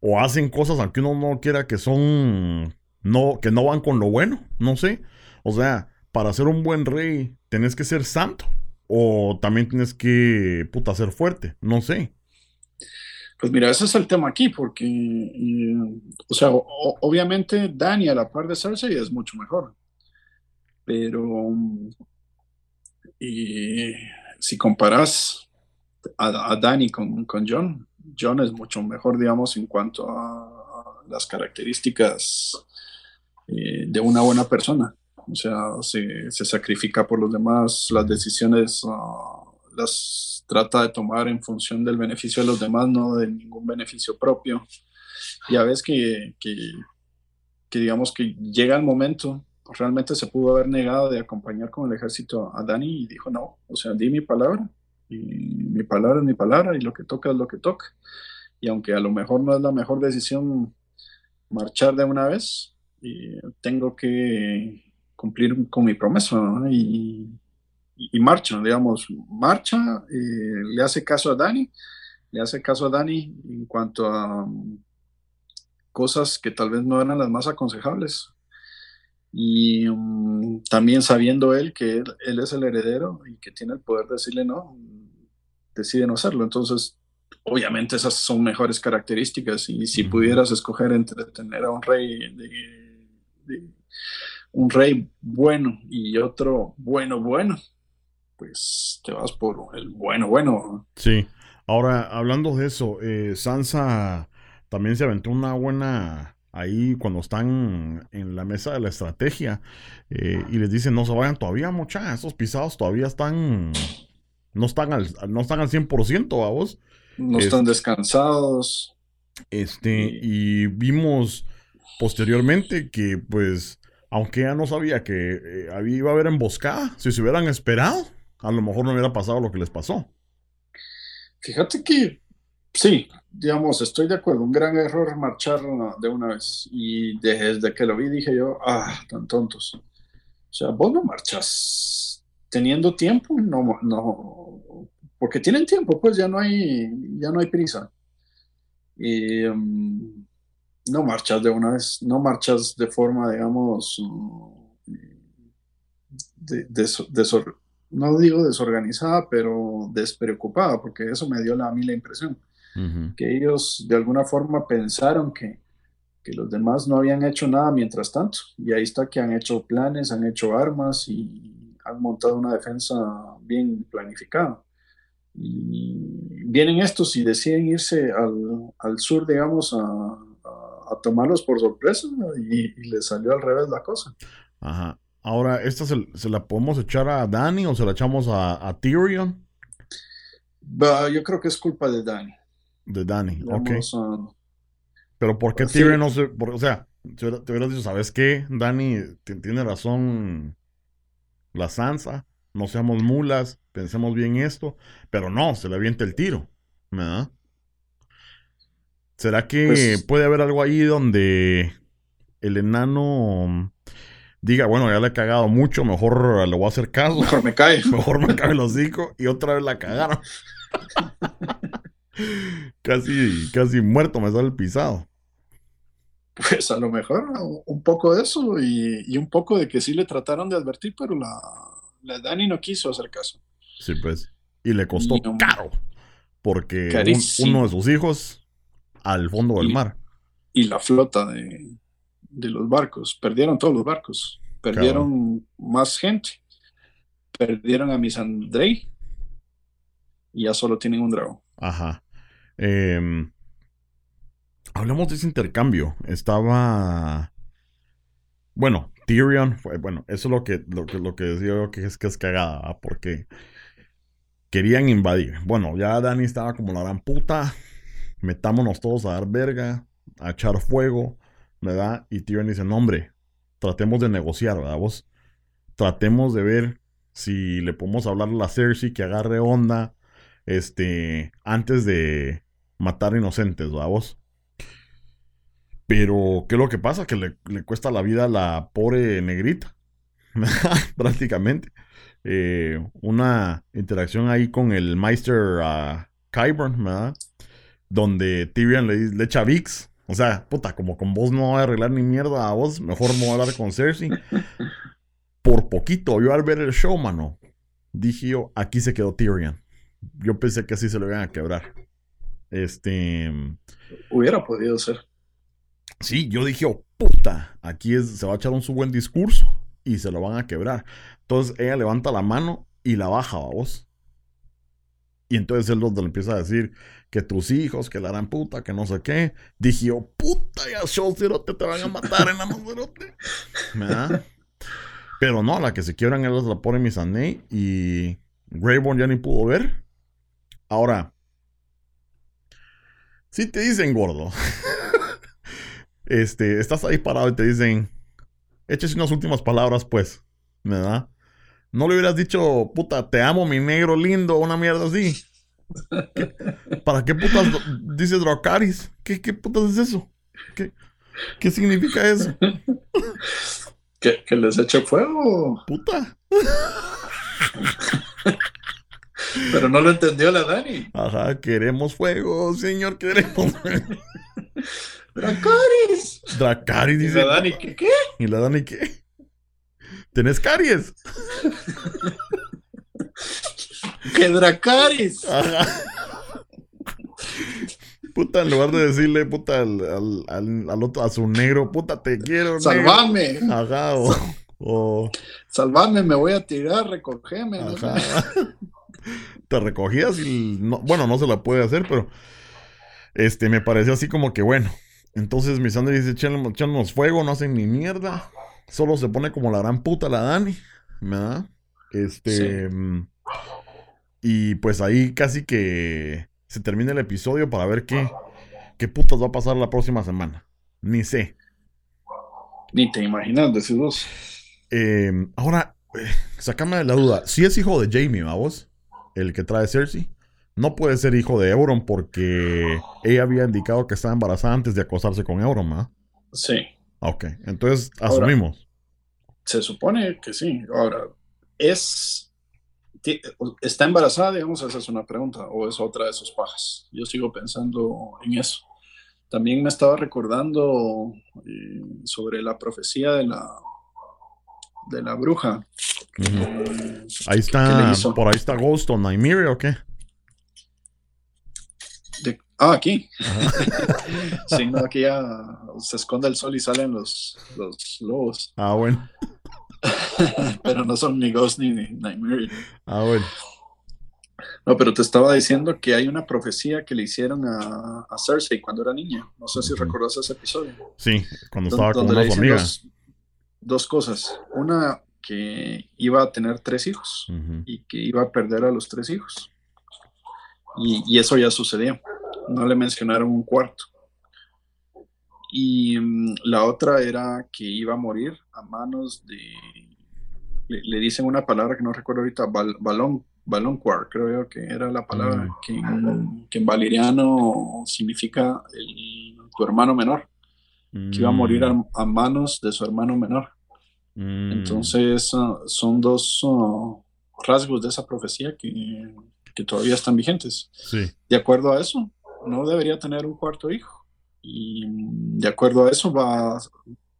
o hacen cosas aunque uno no quiera que son, no, que no van con lo bueno, no sé. O sea, para ser un buen rey, tenés que ser santo. O también tienes que, puta, ser fuerte, no sé. Pues mira, ese es el tema aquí, porque, o sea, obviamente Dani a la par de Cersei es mucho mejor, pero si comparas a, Dani con, con, John, John es mucho mejor, digamos, en cuanto a, las características eh, de una buena persona o sea, se, se sacrifica por los demás, las decisiones ah, las trata de tomar en función del beneficio de los demás, no de ningún beneficio propio. Ya ves que, que, que digamos que llega el momento, realmente se pudo haber negado de acompañar con el ejército a Dani y dijo, no, o sea, di mi palabra, y mi palabra es mi palabra y lo que toca es lo que toca. Y aunque a lo mejor no es la mejor decisión marchar de una vez, y tengo que cumplir con mi promesa y, y, marcha, digamos, marcha, eh, le hace caso a Dani, le hace caso a Dani en cuanto a um, cosas que tal vez no eran las más aconsejables. Y um, también sabiendo él que él, es el heredero y que tiene el poder de decirle no, decide no hacerlo. Entonces, obviamente esas son mejores características y si pudieras escoger entre tener a un rey de un rey bueno y otro bueno, bueno, pues te vas por el bueno, bueno. Sí. Ahora, hablando de eso, eh, Sansa también se aventó una buena ahí cuando están en la mesa de la estrategia eh, y les dicen no se vayan todavía mucha, esos pisados todavía están no están al, no están al 100% vos no están descansados este y vimos posteriormente que pues aunque ya no sabía que eh, iba a haber emboscada, si se hubieran esperado, a lo mejor no hubiera pasado lo que les pasó. Fíjate que sí, digamos, estoy de acuerdo, un gran error marchar de una vez. Y desde que lo vi dije yo, ah, tan tontos. O sea, vos no marchas teniendo tiempo, no, no, porque tienen tiempo, pues ya no hay, ya no hay prisa. Y, um, no marchas de una vez, no marchas de forma, digamos, no digo desorganizada, pero despreocupada, porque eso me dio a mí la impresión, que ellos de alguna forma pensaron que, que los demás no habían hecho nada mientras tanto, y ahí está que han hecho planes, han hecho armas y han montado una defensa bien planificada. Y vienen estos y deciden irse al, al sur, digamos, a, a tomarlos por sorpresa y, le salió al revés la cosa. Ajá. Ahora, ¿esta se, la podemos echar a Dani o se la echamos a, Tyrion? yo creo que es culpa de Dani. De Dani, ok. Pero ¿por qué Tyrion no se... o sea, te hubieras dicho, ¿sabes qué? Dani tiene razón la Sansa. No seamos mulas, pensemos bien esto. Pero no, se le avienta el tiro. ¿Verdad? ¿Será que pues puede haber algo ahí donde el enano diga, bueno, ya le he cagado mucho, mejor le voy a hacer caso? Mejor me cae. Mejor me cae el hocico y otra vez la cagaron. casi, casi muerto me sale el pisado. Pues a lo mejor un poco de eso y, un poco de que sí le trataron de advertir, pero la, la Dani no quiso hacer caso. Sí, pues. Y le costó caro. Porque uno de sus hijos al fondo del mar. Y la flota de, los barcos, perdieron todos los barcos, perdieron más gente, perdieron a Misandrei y ya solo tienen un dragón. Ajá. Eh, hablamos de ese intercambio. Estaba bueno, Tyrion fue, bueno, eso es lo que, lo que, lo que decía yo que es que es cagada, porque querían invadir. Bueno, ya Dani estaba como la gran puta, metámonos todos a dar verga, a echar fuego, ¿verdad? Y Tyrion dice, no hombre, tratemos de negociar, ¿verdad? Vos tratemos de ver si le podemos hablar a la Cersei que agarre onda, este, antes de matar inocentes, ¿verdad? Vos. Pero, ¿qué es lo que pasa? Que le, cuesta la vida a la pobre negrita. Prácticamente. Eh, una interacción ahí con el Meister uh, Kyburn, ¿verdad? Donde Tyrion le, le echa VIX. O sea, puta, como con vos no va a arreglar ni mierda a vos, mejor no voy a hablar con Cersei. Por poquito, yo al ver el show, mano, dije yo, aquí se quedó Tyrion. Yo pensé que así se lo iban a quebrar. Este. Hubiera podido ser. Sí, yo dije, oh, puta, aquí se va a echar un su buen discurso y se lo van a quebrar. Entonces ella levanta la mano y la baja, vos. Y entonces él le empieza a decir que tus hijos, que la harán puta, que no sé qué. Dije yo, puta, ya Cerote te van a matar en la Cerote. Pero no, la que se quiebran es la pone Missandei y Greyborn ya ni pudo ver. Ahora, si te dicen gordo, este, estás ahí parado y te dicen, échese unas últimas palabras, pues, ¿verdad? No le hubieras dicho, puta, te amo, mi negro lindo, una mierda así. ¿Para qué putas dice Dracaris? ¿Qué, ¿Qué putas es eso? ¿Qué, qué significa eso? ¿Que, que les eche fuego. Puta. Pero no lo entendió la Dani. Ajá, queremos fuego, señor, queremos fuego. Dracaris. Dracaris dice. ¿Y la Dani qué? qué? ¿Y la Dani qué? ¿Tenés caries? ¡Que Dracaris! Ajá. Puta, en lugar de decirle, puta, al, al, al, otro, a su negro, puta, te quiero. Salvame. Ajá, o, o... Salvame, me voy a tirar, recogeme. Ajá. te recogías y, no, bueno, no se la puede hacer, pero este, me pareció así como que, bueno, entonces mi Sandra dice, echámonos fuego, no hacen ni mierda. Solo se pone como la gran puta la Dani, ¿verdad? Este... Sí. Y pues ahí casi que se termina el episodio para ver qué, qué putas va a pasar la próxima semana. Ni sé. Ni te imaginas, decís vos. Eh, ahora, sacame de la duda. Si es hijo de Jamie, vos? El que trae Cersei. No puede ser hijo de Euron porque ella había indicado que estaba embarazada antes de acostarse con Euron, ¿ah? Sí. Ok, entonces asumimos. se supone que sí. Ahora, es ¿Está embarazada? Digamos, esa es una pregunta, o es otra de sus pajas. Yo sigo pensando en eso. También me estaba recordando eh, sobre la profecía de la, de la bruja. ahí está, por ahí está Ghost o Nightmare o qué? ah, aquí. sí, no, aquí ya se esconde el sol y salen los, los lobos. Ah, bueno. pero no son ni Ghost ni Nightmare. Ah, bueno. No, pero te estaba diciendo que hay una profecía que le hicieron a, a Cersei cuando era niña. No sé si recuerdas ese episodio. Sí, cuando estaba con una amiga. Dos, cosas. Una, que iba a tener tres hijos y que iba a perder a los tres hijos. Y, y, eso ya sucedió. No le mencionaron un cuarto. Y mm, la otra era que iba a morir a manos de, le, dicen una palabra que no recuerdo ahorita, balón, balón creo yo que era la palabra, mm. que, en, que, en, valeriano significa el, tu hermano menor, que iba a morir a, mm. manos de su hermano menor. Entonces uh, son dos uh, rasgos de esa profecía que, que todavía están vigentes. Sí. De acuerdo a eso, no debería tener un cuarto hijo. Y de acuerdo a eso va,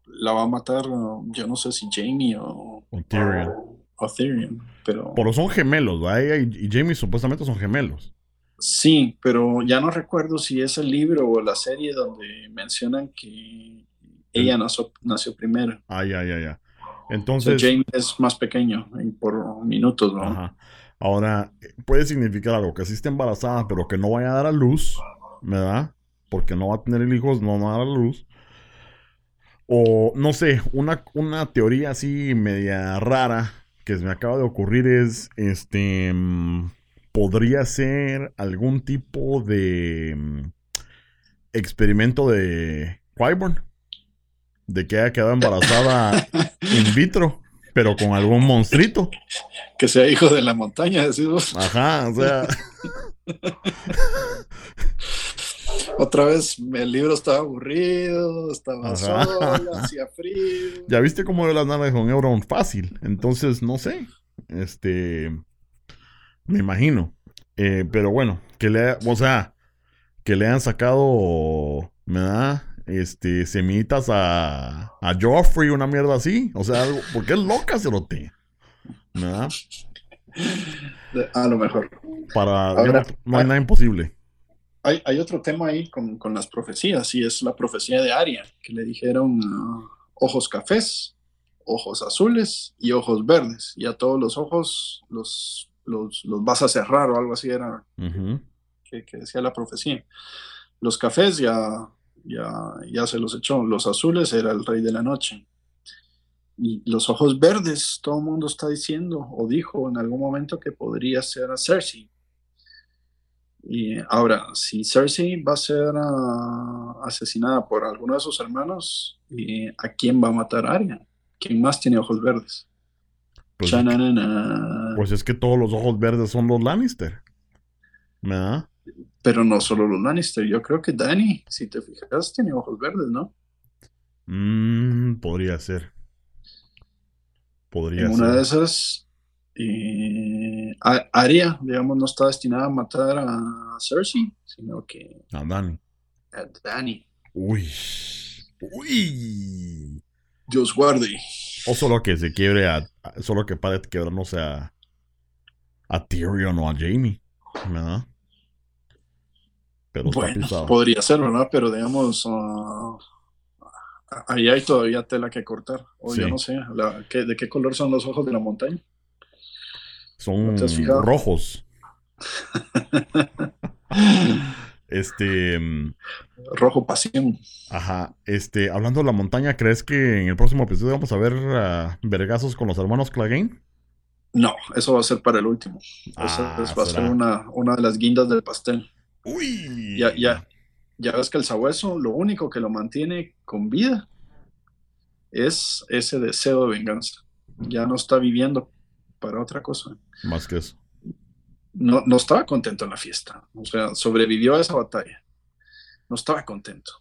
la va a matar, yo no sé si Jamie o, o Tyrion. O, Tyrion, pero... Pero son gemelos, ¿verdad? Y, Jamie supuestamente son gemelos. Sí, pero ya no recuerdo si es el libro o la serie donde mencionan que ella nació, nació primero. Ah, ya, ya, ya. Entonces... Jamie es más pequeño por minutos, ¿no? Ajá. Ahora, puede significar algo, que sí esté embarazada, pero que no vaya a dar a luz, ¿verdad? Porque no va a tener hijos, no va a dar a luz. O no sé, una, una teoría así media rara que se me acaba de ocurrir es, este, mm, podría ser algún tipo de mm, experimento de Qyburn. De que haya quedado embarazada in vitro, pero con algún monstruito. Que sea hijo de la montaña, decimos. Ajá, o sea. Otra vez el libro estaba aburrido, estaba solo, hacía frío. Ya viste cómo las naves con Euron fácil. Entonces, no sé. Este. Me imagino. Eh, pero bueno, que le, o sea, que le han sacado, ¿me da? Este, semitas a, a Joffrey, una mierda así. O sea, algo, porque es loca, Cerote. ¿Me da? A lo mejor. Para, no, hay nada imposible. Hay, hay, otro tema ahí con, con, las profecías, y es la profecía de Aria, que le dijeron uh, ojos cafés, ojos azules y ojos verdes. Y a todos los ojos los los, vas a cerrar o algo así era que, decía la profecía. Los cafés ya, ya, ya se los echó, los azules era el rey de la noche. Y los ojos verdes, todo el mundo está diciendo o dijo en algún momento que podría ser a Cersei. Y ahora, si Cersei va a ser ah, asesinada por alguno de sus hermanos, ¿a quién va a matar Arya? ¿Quién más tiene ojos verdes? Pues, pues, es que todos los ojos verdes son los Lannister. ¿Verdad? Pero no solo los Lannister. Yo creo que Danny, si te fijas, tiene ojos verdes, ¿no? Mm, podría ser. Podría en ser. Una de esas, eh, Arya, digamos, no está destinada a matar a Cersei, sino que. A Danny. A Danny. Uy. Uy. Dios guarde. O solo que se quiebre a. Solo que pare de quebrarnos a. A Tyrion o a Jamie. ¿Verdad? Pero bueno, podría ser, ¿verdad? Pero digamos. Uh, ahí hay todavía tela que cortar. O yo no sé. ¿De qué color son los ojos de la montaña? Son rojos. Este. Mm, Rojo pasión. Ajá. Este, hablando de la montaña, ¿crees que en el próximo episodio vamos a ver uh, vergazos con los hermanos Clegane? No, eso va a ser para el último. Ah, va a ser una, una, de las guindas del pastel. Uy. Ya, ya, ya ves que el sabueso, lo único que lo mantiene con vida es ese deseo de venganza. Ya no está viviendo para otra cosa. Más que eso no, no, estaba contento en la fiesta. O sea, sobrevivió a esa batalla. No estaba contento.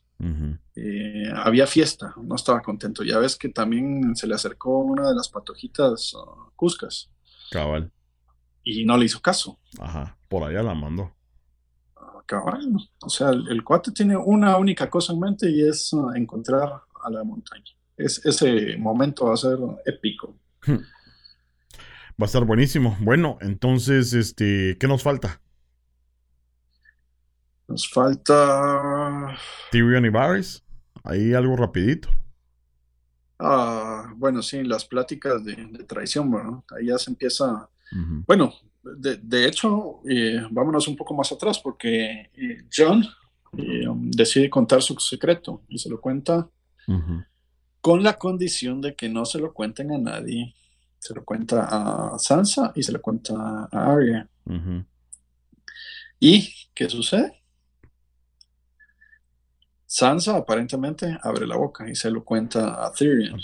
Eh, había fiesta, no estaba contento. Ya ves que también se le acercó una de las patojitas uh, cuscas. Cabal. Y no le hizo caso. Ajá, por allá la mandó. Ah, cabal. O sea, el, cuate tiene una única cosa en mente y es uh, encontrar a la montaña. Es, ese momento va a ser épico. Va a estar buenísimo. Bueno, entonces, este, ¿qué nos falta? Nos falta. Tyrion y Varys. Ahí algo rapidito. Ah, bueno, sí, las pláticas de, traición, bueno, ahí ya se empieza. Bueno, de, hecho, eh, vámonos un poco más atrás, porque eh, John eh, decide contar su secreto y se lo cuenta con la condición de que no se lo cuenten a nadie se lo cuenta a Sansa y se lo cuenta a Arya. ¿Y qué sucede? Sansa aparentemente abre la boca y se lo cuenta a Tyrion.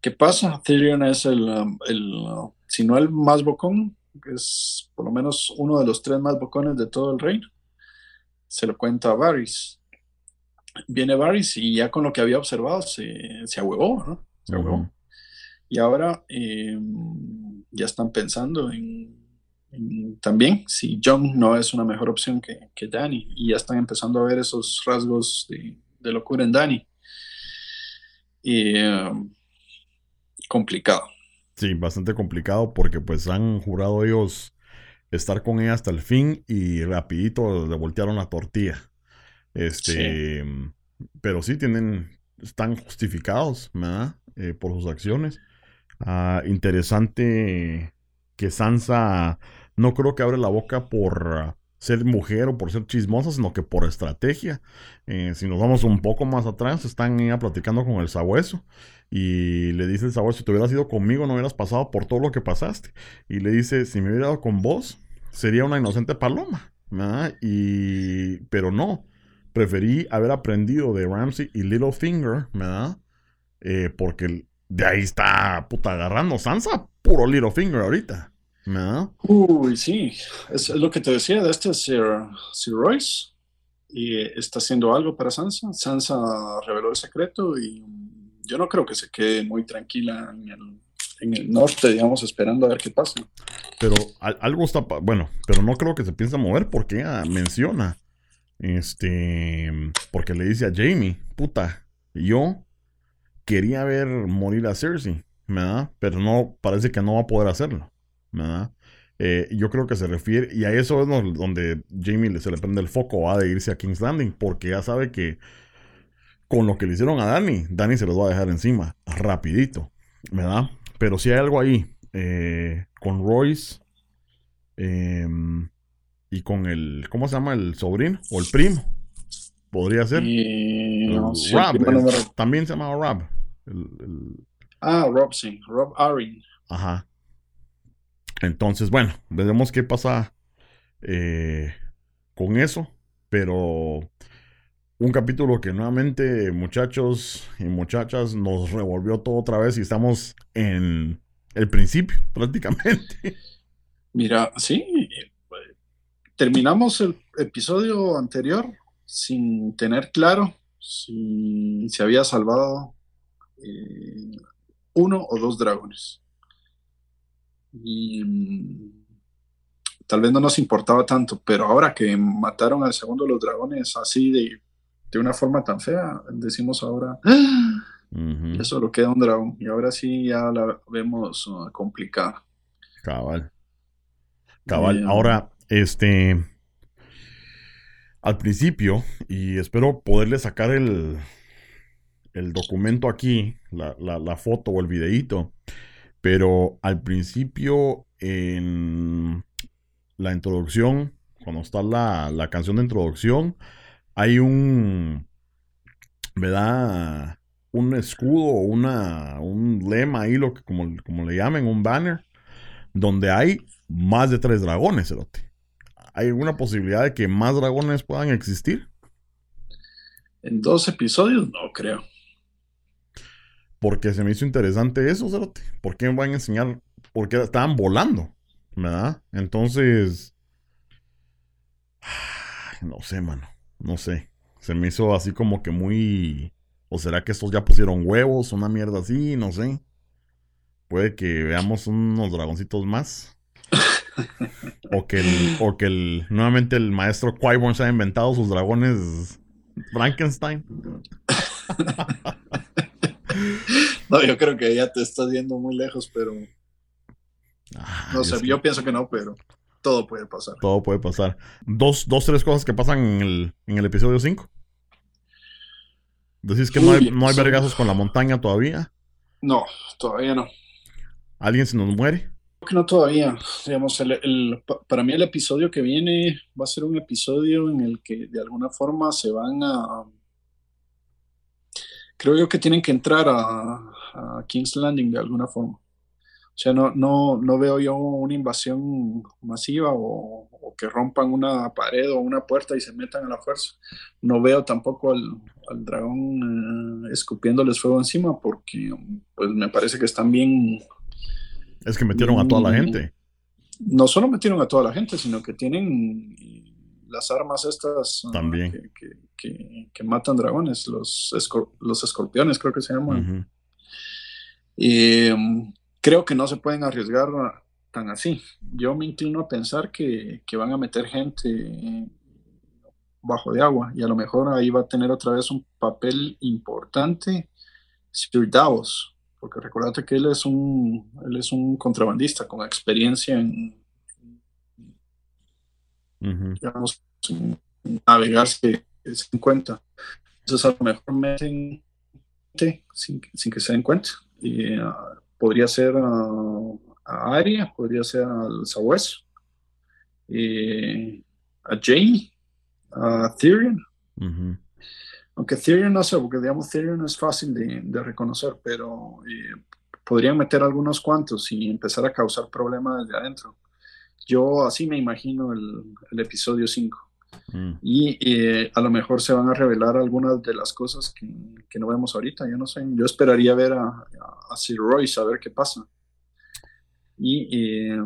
¿Qué pasa? Tyrion es el, um, el, uh, si no el más bocón, es por lo menos uno de los tres más bocones de todo el reino. Se lo cuenta a Varys. Viene Varys y ya con lo que había observado se, se ahuevó, ¿no? Se ahuevó. Y ahora eh, ya están pensando en, también si John no es una mejor opción que, que Danny. Y ya están empezando a ver esos rasgos de, locura en Danny. Y um, complicado. Sí, bastante complicado porque pues han jurado ellos estar con ella hasta el fin y rapidito le voltearon la tortilla. Este, pero sí tienen, están justificados, ¿verdad? Eh, por sus acciones. Ah, interesante que Sansa no creo que abre la boca por ser mujer o por ser chismosa, sino que por estrategia. Eh, si nos vamos un poco más atrás, están ya platicando con el sabueso y le dice el sabueso, si te hubieras ido conmigo no hubieras pasado por todo lo que pasaste. Y le dice, si me hubiera ido con vos, sería una inocente paloma. Y, pero no, preferí haber aprendido de Ramsey y Littlefinger, ¿verdad? Eh, porque de ahí está puta agarrando Sansa, puro Littlefinger ahorita. ¿No? Uy, sí, es, lo que te decía de este Sir, Sir Royce. Y está haciendo algo para Sansa. Sansa reveló el secreto y yo no creo que se quede muy tranquila en el, en el norte, digamos, esperando a ver qué pasa. Pero algo está, bueno, pero no creo que se piense mover porque ella menciona, este, porque le dice a Jamie, puta, yo quería ver morir a Cersei, ¿verdad? Pero no, parece que no va a poder hacerlo. ¿verdad? Eh, yo creo que se refiere, y a eso es donde Jamie se le prende el foco va de irse a King's Landing, porque ya sabe que con lo que le hicieron a Danny, Danny se los va a dejar encima, rapidito, ¿verdad? Pero si hay algo ahí, eh, con Royce em, y con el, ¿cómo se llama? El sobrino o el primo, podría ser. Rob, también se llama Rob. Ah, Rob, sí, Rob Arin. Ajá. Entonces, bueno, veremos qué pasa eh, con eso. Pero un capítulo que nuevamente, muchachos y muchachas, nos revolvió todo otra vez y estamos en el principio, prácticamente. Mira, sí, terminamos el episodio anterior sin tener claro si se había salvado eh, uno o dos dragones y mm, tal vez no nos importaba tanto, pero ahora que mataron al segundo de los dragones así de, de una forma tan fea, decimos ahora, ¡Ah! eso lo queda un dragón y ahora sí ya la vemos uh, complicada. Cabal. Cabal. Eh, ahora, este, al principio, y espero poderle sacar el, el documento aquí, la, la, la foto o el videíto pero al principio, en la introducción, cuando está la, canción de introducción, hay un, ¿verdad? Un escudo, una, un lema ahí, lo que como, como le llamen, un banner, donde hay más de tres dragones, Erote. ¿Hay alguna posibilidad de que más dragones puedan existir? En dos episodios, no creo. Porque se me hizo interesante eso, Cerote. ¿Por qué me van a enseñar? Porque estaban volando, ¿verdad? Entonces. No sé, mano. No sé. Se me hizo así como que muy. ¿O será que estos ya pusieron huevos? Una mierda así, no sé. Puede que veamos unos dragoncitos más. O que el, o que el, nuevamente el maestro qui se ha inventado sus dragones Frankenstein. no, yo creo que ya te estás yendo muy lejos, pero. Ah, no sé, yo pienso que no, pero todo puede pasar. Todo puede pasar. Dos, dos tres cosas que pasan en el, en el episodio 5. Decís que no hay, no hay vergazos con la montaña todavía. No, todavía no. ¿Alguien se nos muere? Que no todavía. Digamos, para mí el episodio que viene va a ser un episodio en el que de alguna forma se van a creo yo que tienen que entrar a, King's Landing de alguna forma. O sea, no, no, no veo yo una invasión masiva o, que rompan una pared o una puerta y se metan a la fuerza. No veo tampoco al, dragón eh, escupiéndoles fuego encima porque pues me parece que están bien... Es que metieron a toda la gente. No solo metieron a toda la gente, sino que tienen las armas estas ah, También. Que, matan dragones, los, los escorpiones creo que se llaman. y, mm, creo que no se pueden arriesgar tan así. Yo me inclino a pensar que, van a meter gente bajo de agua y a lo mejor ahí va a tener otra vez un papel importante Sir Davos, porque recordate que él es un, él es un contrabandista con experiencia en, digamos, navegar se, se cuenta. Entonces a lo mejor meten sin, sin que se den cuenta. Y, ah, podría ser a Aria, podría ser al Sabueso. a Jay, a Tyrion. Aunque Tyrion no sé, porque digamos Tyrion es fácil de, reconocer, pero eh, podrían meter algunos cuantos y empezar a causar problemas desde adentro. Yo así me imagino el, episodio 5. Mm. Y eh, a lo mejor se van a revelar algunas de las cosas que, no vemos ahorita. Yo no sé. Yo esperaría ver a, a, Sir Royce a ver qué pasa. Y eh,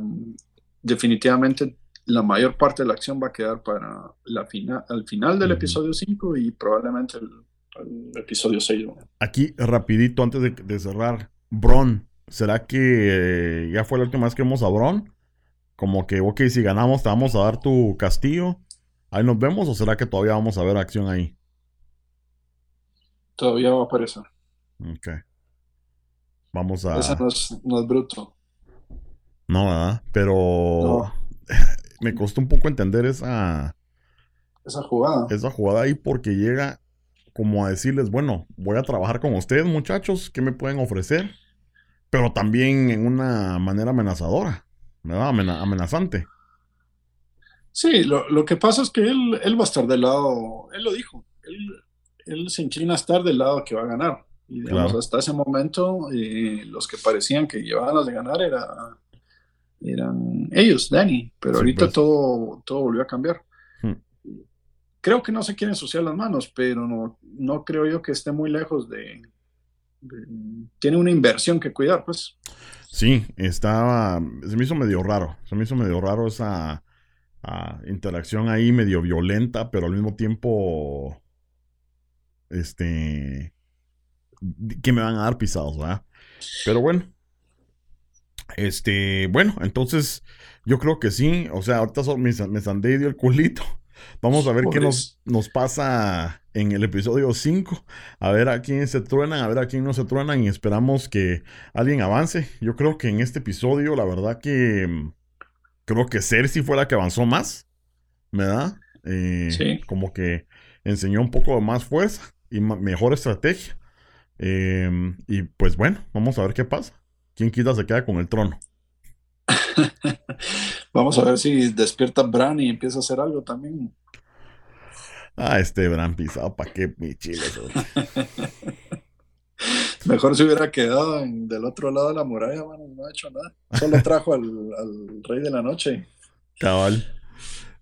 definitivamente la mayor parte de la acción va a quedar para la final, al final del episodio 5 y probablemente el, episodio 6. Aquí, rapidito, antes de, cerrar, Bron, ¿será que eh, ya fue la última vez que vimos a Bron? Como que, ok, si ganamos te vamos a dar tu castillo. Ahí nos vemos o será que todavía vamos a ver acción ahí? Todavía va a aparecer. Ok. Vamos a... Esa no es, bruto. No, ¿verdad? Pero... me costó un poco entender esa... Esa jugada. Esa jugada ahí porque llega como a decirles, bueno, voy a trabajar con ustedes muchachos, ¿qué me pueden ofrecer? Pero también en una manera amenazadora, ¿verdad? amenazante. Sí, lo, que pasa es que él, él va a estar del lado, él lo dijo, él, él se inclina a estar del lado que va a ganar. Y digamos, hasta ese momento, eh, los que parecían que llevaban las de ganar era eran ellos, Danny, pero ahorita pues. todo, todo volvió a cambiar. Hmm. Creo que no se quieren ensuciar las manos, pero no, no creo yo que esté muy lejos de, Tiene una inversión que cuidar, pues. Sí, estaba. Se me hizo medio raro. Se me hizo medio raro esa ah, interacción ahí, medio violenta, pero al mismo tiempo. Este. Que me van a dar pisados, ¿verdad? Pero bueno, este, bueno, entonces yo creo que sí. O sea, ahorita me, me sandé dio el culito. Vamos a ver qué nos, nos, pasa en el episodio 5. A ver a quién se truenan, a ver a quién no se truenan y esperamos que alguien avance. Yo creo que en este episodio, la verdad que mm, creo que Cersei fue la que avanzó más, ¿verdad? Eh, sí. Como que enseñó un poco más fuerza y mejor estrategia. Em, y pues bueno, vamos a ver qué pasa. ¿Quién quita se queda con el trono? Vamos a ver si despierta Bran y empieza a hacer algo también. Ah, este Bran pisado, ¿para qué mi chile? Mejor se hubiera quedado del otro lado de la muralla, no ha hecho nada. Solo trajo al, al rey de la noche. Cabal.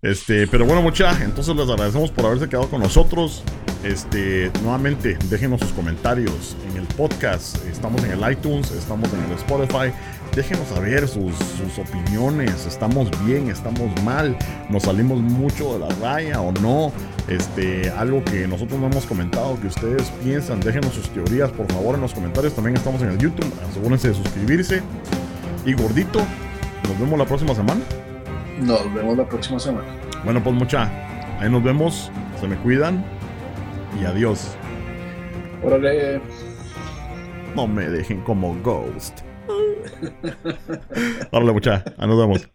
Este, pero bueno, mucha, entonces les agradecemos por haberse quedado con nosotros. Este, nuevamente, déjenos sus comentarios en el podcast. Estamos en el iTunes, estamos en el Spotify. Déjenos saber sus, sus opiniones. ¿Estamos bien? ¿Estamos mal? ¿Nos salimos mucho de la raya o no? Este, algo que nosotros no hemos comentado, que ustedes piensan. Déjenos sus teorías, por favor, en los comentarios. También estamos en el YouTube. Asegúrense de suscribirse. Y gordito, nos vemos la próxima semana. Nos vemos la próxima semana. Bueno, pues mucha, ahí nos vemos. Se me cuidan. Y adiós. Órale. No me dejen como Ghost. Órale, mucha. Ahí nos vemos.